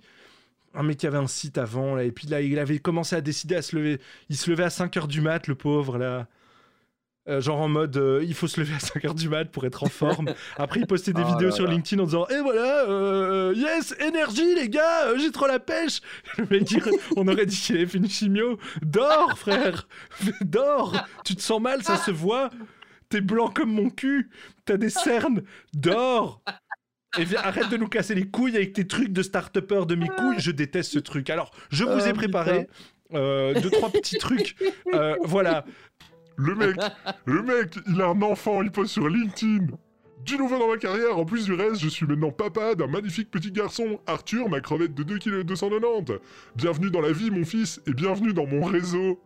Un mec qui avait un site avant, là, et puis là, il avait commencé à décider à se lever. Il se levait à 5h du mat, le pauvre, là. Euh, genre en mode, euh, il faut se lever à 5h du mat pour être en forme. Après, il postait des Oh vidéos là sur là. LinkedIn en disant, et voilà, euh, yes, énergie, les gars, j'ai trop la pêche. Le mec, il- on aurait dit qu'il avait fait une chimio. Dors, frère, dors. Tu te sens mal, ça se voit. T'es blanc comme mon cul. T'as des cernes. Dors. Et viens, arrête de nous casser les couilles avec tes trucs de start-upper de mes couilles. Je déteste ce truc. Alors, je vous Oh, ai préparé euh, deux, trois petits trucs. Euh, voilà. Le mec, le mec, il a un enfant, il poste sur LinkedIn. Du nouveau dans ma carrière, en plus du reste, je suis maintenant papa d'un magnifique petit garçon, Arthur, ma crevette de 2 kg 290. Bienvenue dans la vie, mon fils, et bienvenue dans mon réseau.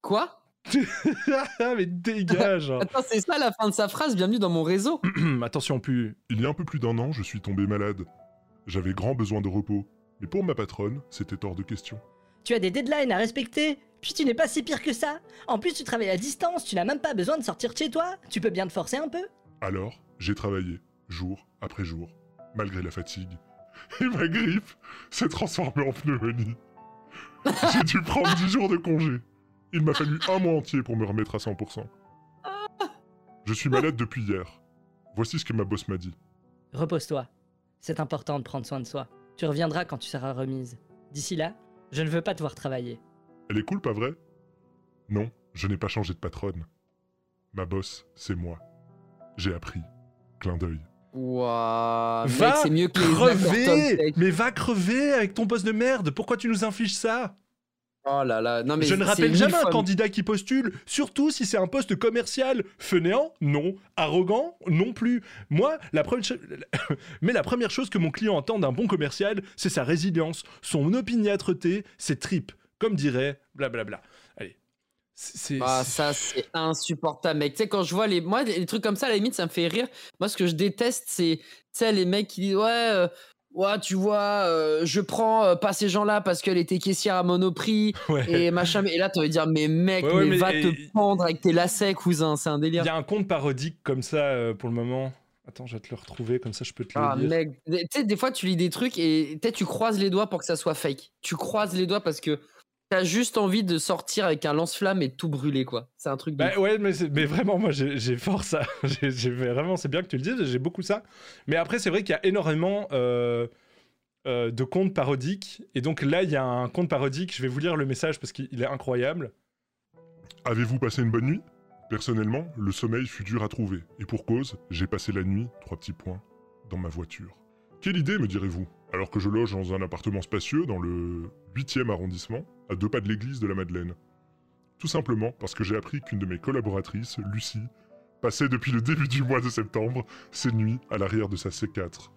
Quoi? Mais dégage. Attends, c'est ça la fin de sa phrase Bienvenue dans mon réseau Attention, plus. Il y a un peu plus d'un an, je suis tombé malade. J'avais grand besoin de repos. Mais pour ma patronne, c'était hors de question. Tu as des deadlines à respecter, puis tu n'es pas si pire que ça. En plus, tu travailles à distance, tu n'as même pas besoin de sortir de chez toi. Tu peux bien te forcer un peu. Alors, j'ai travaillé, jour après jour, malgré la fatigue. Et ma grippe s'est transformée en pneumonie. J'ai dû prendre 10 jours de congé. Il m'a fallu un mois entier pour me remettre à 100%. Je suis malade depuis hier. Voici ce que ma boss m'a dit. Repose-toi. C'est important de prendre soin de soi. Tu reviendras quand tu seras remise. D'ici là, je ne veux pas te voir travailler. Elle est cool, pas vrai? Non, je n'ai pas changé de patronne. Ma boss, c'est moi. J'ai appris. Clin d'œil. Waouh, Va c'est mieux que crever. Mais va crever avec ton poste de merde Pourquoi tu nous infliges ça? Oh là là, non mais Je ne rappelle jamais un candidat qui postule, surtout si c'est un poste commercial. Fainéant Non. Arrogant Non plus. Moi, la première Mais la première chose que mon client attend d'un bon commercial, c'est sa résilience, son opiniâtreté, ses tripes. Comme dirait blablabla. Allez. C'est. Ah, ça, c'est insupportable, mec. Tu sais, quand je vois les. Moi, les trucs comme ça, à la limite, ça me fait rire. Moi, ce que je déteste, c'est. Tu sais, les mecs qui disent Ouais, euh, ouais tu vois, euh, je prends euh, pas ces gens-là parce qu'elle était caissière à Monoprix Ouais. et machin. Et là, tu vas dire Mais mec, Ouais, mais, mais- va et- te pendre avec tes lacets, cousin. C'est un délire. Il y a un compte parodique comme ça euh, pour le moment. Attends, je vais te le retrouver, comme ça je peux te le Ah lire. mec, tu sais, des fois tu lis des trucs et tu croises les doigts pour que ça soit fake. Tu croises les doigts parce que t'as juste envie de sortir avec un lance-flamme et de tout brûler quoi. C'est un truc de. Bah ouais, mais, vraiment, moi j'ai j'ai fort ça. J'ai- j'ai vraiment, c'est bien que tu le dises, j'ai beaucoup ça. Mais après, c'est vrai qu'il y a énormément euh, euh, de comptes parodiques. Et donc là, il y a un compte parodique, je vais vous lire le message parce qu'il est incroyable. Avez-vous passé une bonne nuit? Personnellement, le sommeil fut dur à trouver. Et pour cause, j'ai passé la nuit, trois petits points, dans ma voiture. Quelle idée, me direz-vous? Alors que je loge dans un appartement spacieux dans le 8e arrondissement, à deux pas de l'église de la Madeleine. Tout simplement parce que j'ai appris qu'une de mes collaboratrices, Lucie, passait depuis le début du mois de septembre ses nuits à l'arrière de sa C4.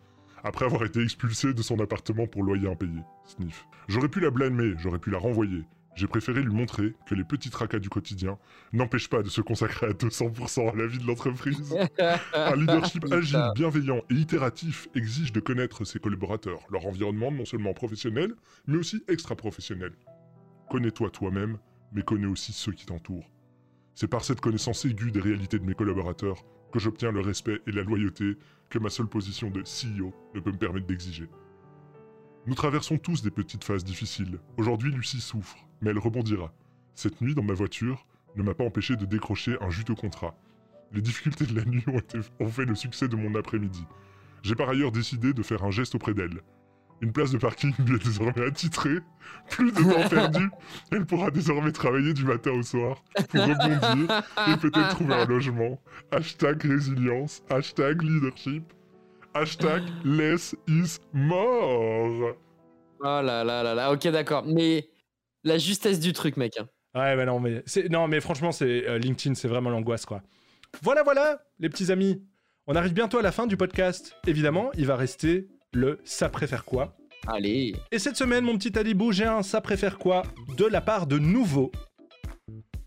Après avoir été expulsée de son appartement pour loyer impayé. Sniff. J'aurais pu la blâmer, j'aurais pu la renvoyer. J'ai préféré lui montrer que les petits tracas du quotidien n'empêchent pas de se consacrer à 200% à la vie de l'entreprise. Un leadership agile, bienveillant et itératif exige de connaître ses collaborateurs, leur environnement non seulement professionnel, mais aussi extra-professionnel. Connais-toi toi-même, mais connais aussi ceux qui t'entourent. C'est par cette connaissance aiguë des réalités de mes collaborateurs que j'obtiens le respect et la loyauté que ma seule position de CEO ne peut me permettre d'exiger. Nous traversons tous des petites phases difficiles. Aujourd'hui, Lucie souffre, mais elle rebondira. Cette nuit, dans ma voiture, ne m'a pas empêché de décrocher un juteux contrat. Les difficultés de la nuit ont, fait le succès de mon après-midi. J'ai par ailleurs décidé de faire un geste auprès d'elle. Une place de parking lui est désormais attitrée. Plus de temps perdu. Elle pourra désormais travailler du matin au soir pour rebondir et peut-être trouver un logement. Hashtag résilience. Hashtag leadership. Hashtag less is more. Oh là là là là. Ok d'accord. Mais la justesse du truc mec. hein. Ouais, bah non, mais, non, mais franchement, c'est euh, LinkedIn, c'est vraiment l'angoisse, quoi. Voilà, voilà, les petits amis. On arrive bientôt à la fin du podcast. Évidemment, il va rester le ça préfère quoi. Allez. Et cette semaine, mon petit Alibou, j'ai un ça préfère quoi de la part de Nouveau.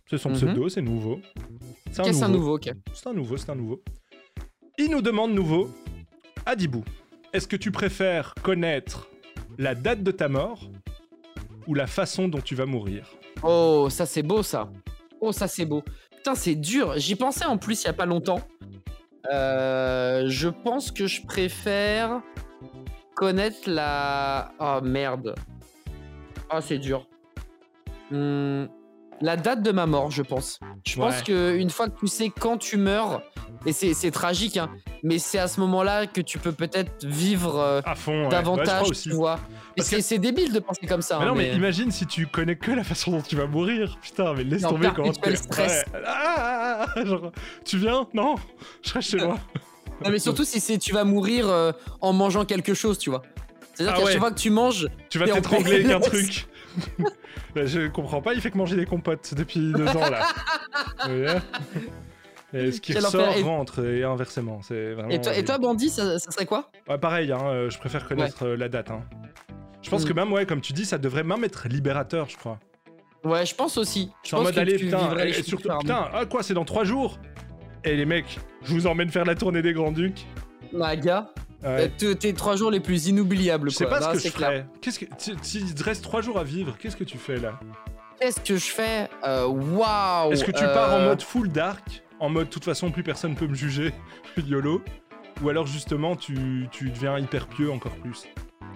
C'est son Mhm. pseudo, c'est Nouveau. C'est Ok, c'est un nouveau. Ok. C'est un nouveau, c'est un nouveau. Il nous demande Nouveau, Adibou, est-ce que tu préfères connaître la date de ta mort ou la façon dont tu vas mourir Oh, ça c'est beau ça. Oh, ça c'est beau. Putain, c'est dur. J'y pensais en plus il y a pas longtemps. Euh, je pense que je préfère connaître la. Oh merde. Oh, c'est dur. Hmm, La date de ma mort, je pense. Je pense Ouais. que une fois que tu sais quand tu meurs, et c'est tragique, hein, mais c'est à ce moment-là que tu peux peut-être vivre euh, À fond, ouais. Ouais, je davantage, tu vois. C'est que- débile de penser comme ça. Mais hein, non, mais, mais- imagine si tu connais que la façon dont tu vas mourir. Putain, mais laisse Non, tomber comment tu stress. Ouais. Ah, ah, ah, genre, tu viens? Non Je reste chez moi. Non, mais surtout si c'est tu vas mourir euh, en mangeant quelque chose, tu vois. C'est-à-dire Ah qu'à ouais. chaque fois que tu manges, Tu vas t'étrangler avec un truc. Bah, je comprends pas, il fait que manger des compotes depuis deux ans là. Et ce qui Quel ressort enfer. Et- rentre et inversement. C'est vraiment. Et toi, et toi Bandit, ça, ça serait quoi? Ouais, pareil, hein, euh, je préfère connaître euh, la date. hein. Je pense Mm. que même, ouais, comme tu dis, ça devrait même être libérateur, je crois. Ouais, je pense aussi. Je C'est en pense mode que tu putain, vivrais les et choses surtout, différemment. putain, ah quoi, c'est dans trois jours? Et les mecs, je vous emmène faire la tournée des Grands Ducs. Bah, gars. Euh, tes trois jours les plus inoubliables, Je sais pas ce que c'est je clair. ferais. Qu'est-ce que, si- s'il te reste trois jours à vivre, qu'est-ce que tu fais là? Qu'est-ce que je fais? Euh, Waouh Est-ce que tu pars en euh, mode full dark, en mode de toute façon plus personne peut me juger, YOLO, ou alors justement tu, tu deviens hyper pieux encore plus?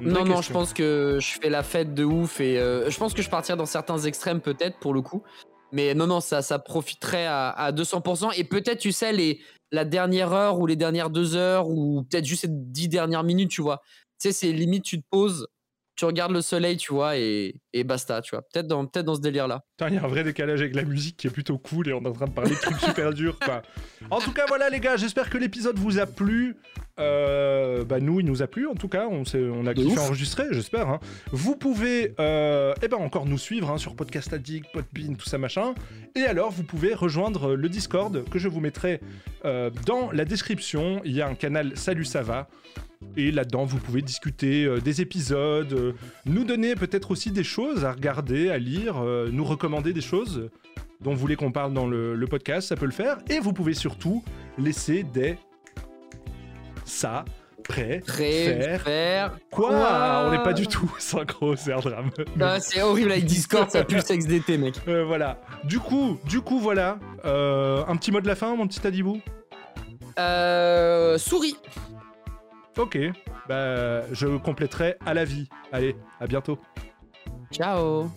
Non, non, je pense que je fais la fête de ouf et euh, je pense que je partirais dans certains extrêmes peut-être pour le coup. Mais non, non, ça, profiterait à, à 200%. Et peut-être, tu sais, les, la dernière heure ou les dernières deux heures ou peut-être juste ces dix dernières minutes, tu vois. Tu sais, c'est limite, tu te poses, tu regardes le soleil, tu vois, et, et basta, tu vois. Peut-être dans, peut dans ce délire-là. Il y a un vrai décalage avec la musique qui est plutôt cool et on est en train de parler de trucs super durs, quoi. En tout cas, voilà, les gars, j'espère que l'épisode vous a plu. Euh, bah, nous, il nous a plu, en tout cas. On, s'est- on a kiffé ouf. enregistrer, j'espère. hein. Vous pouvez, euh, eh ben, encore nous suivre hein, sur Podcast Addict, Podbean, tout ça, machin. Et alors, vous pouvez rejoindre le Discord que je vous mettrai euh, dans la description. Il y a un canal Salut, ça va. Et là-dedans, vous pouvez discuter euh, des épisodes, euh, nous donner peut-être aussi des choses à regarder, à lire, euh, nous recommander des choses dont vous voulez qu'on parle dans le, le podcast, ça peut le faire. Et vous pouvez surtout laisser des ça, prêt, faire. Faire. Quoi On n'est pas du tout synchro, c'est un drame. Ah, c'est horrible avec Discord, ça pue le sexe d'été, mec. Euh, voilà. Du coup, du coup, voilà. Euh, un petit mot de la fin, mon petit Adibou Euh, souris. Ok, bah je compléterai à la vie. Allez, à bientôt. Tchau!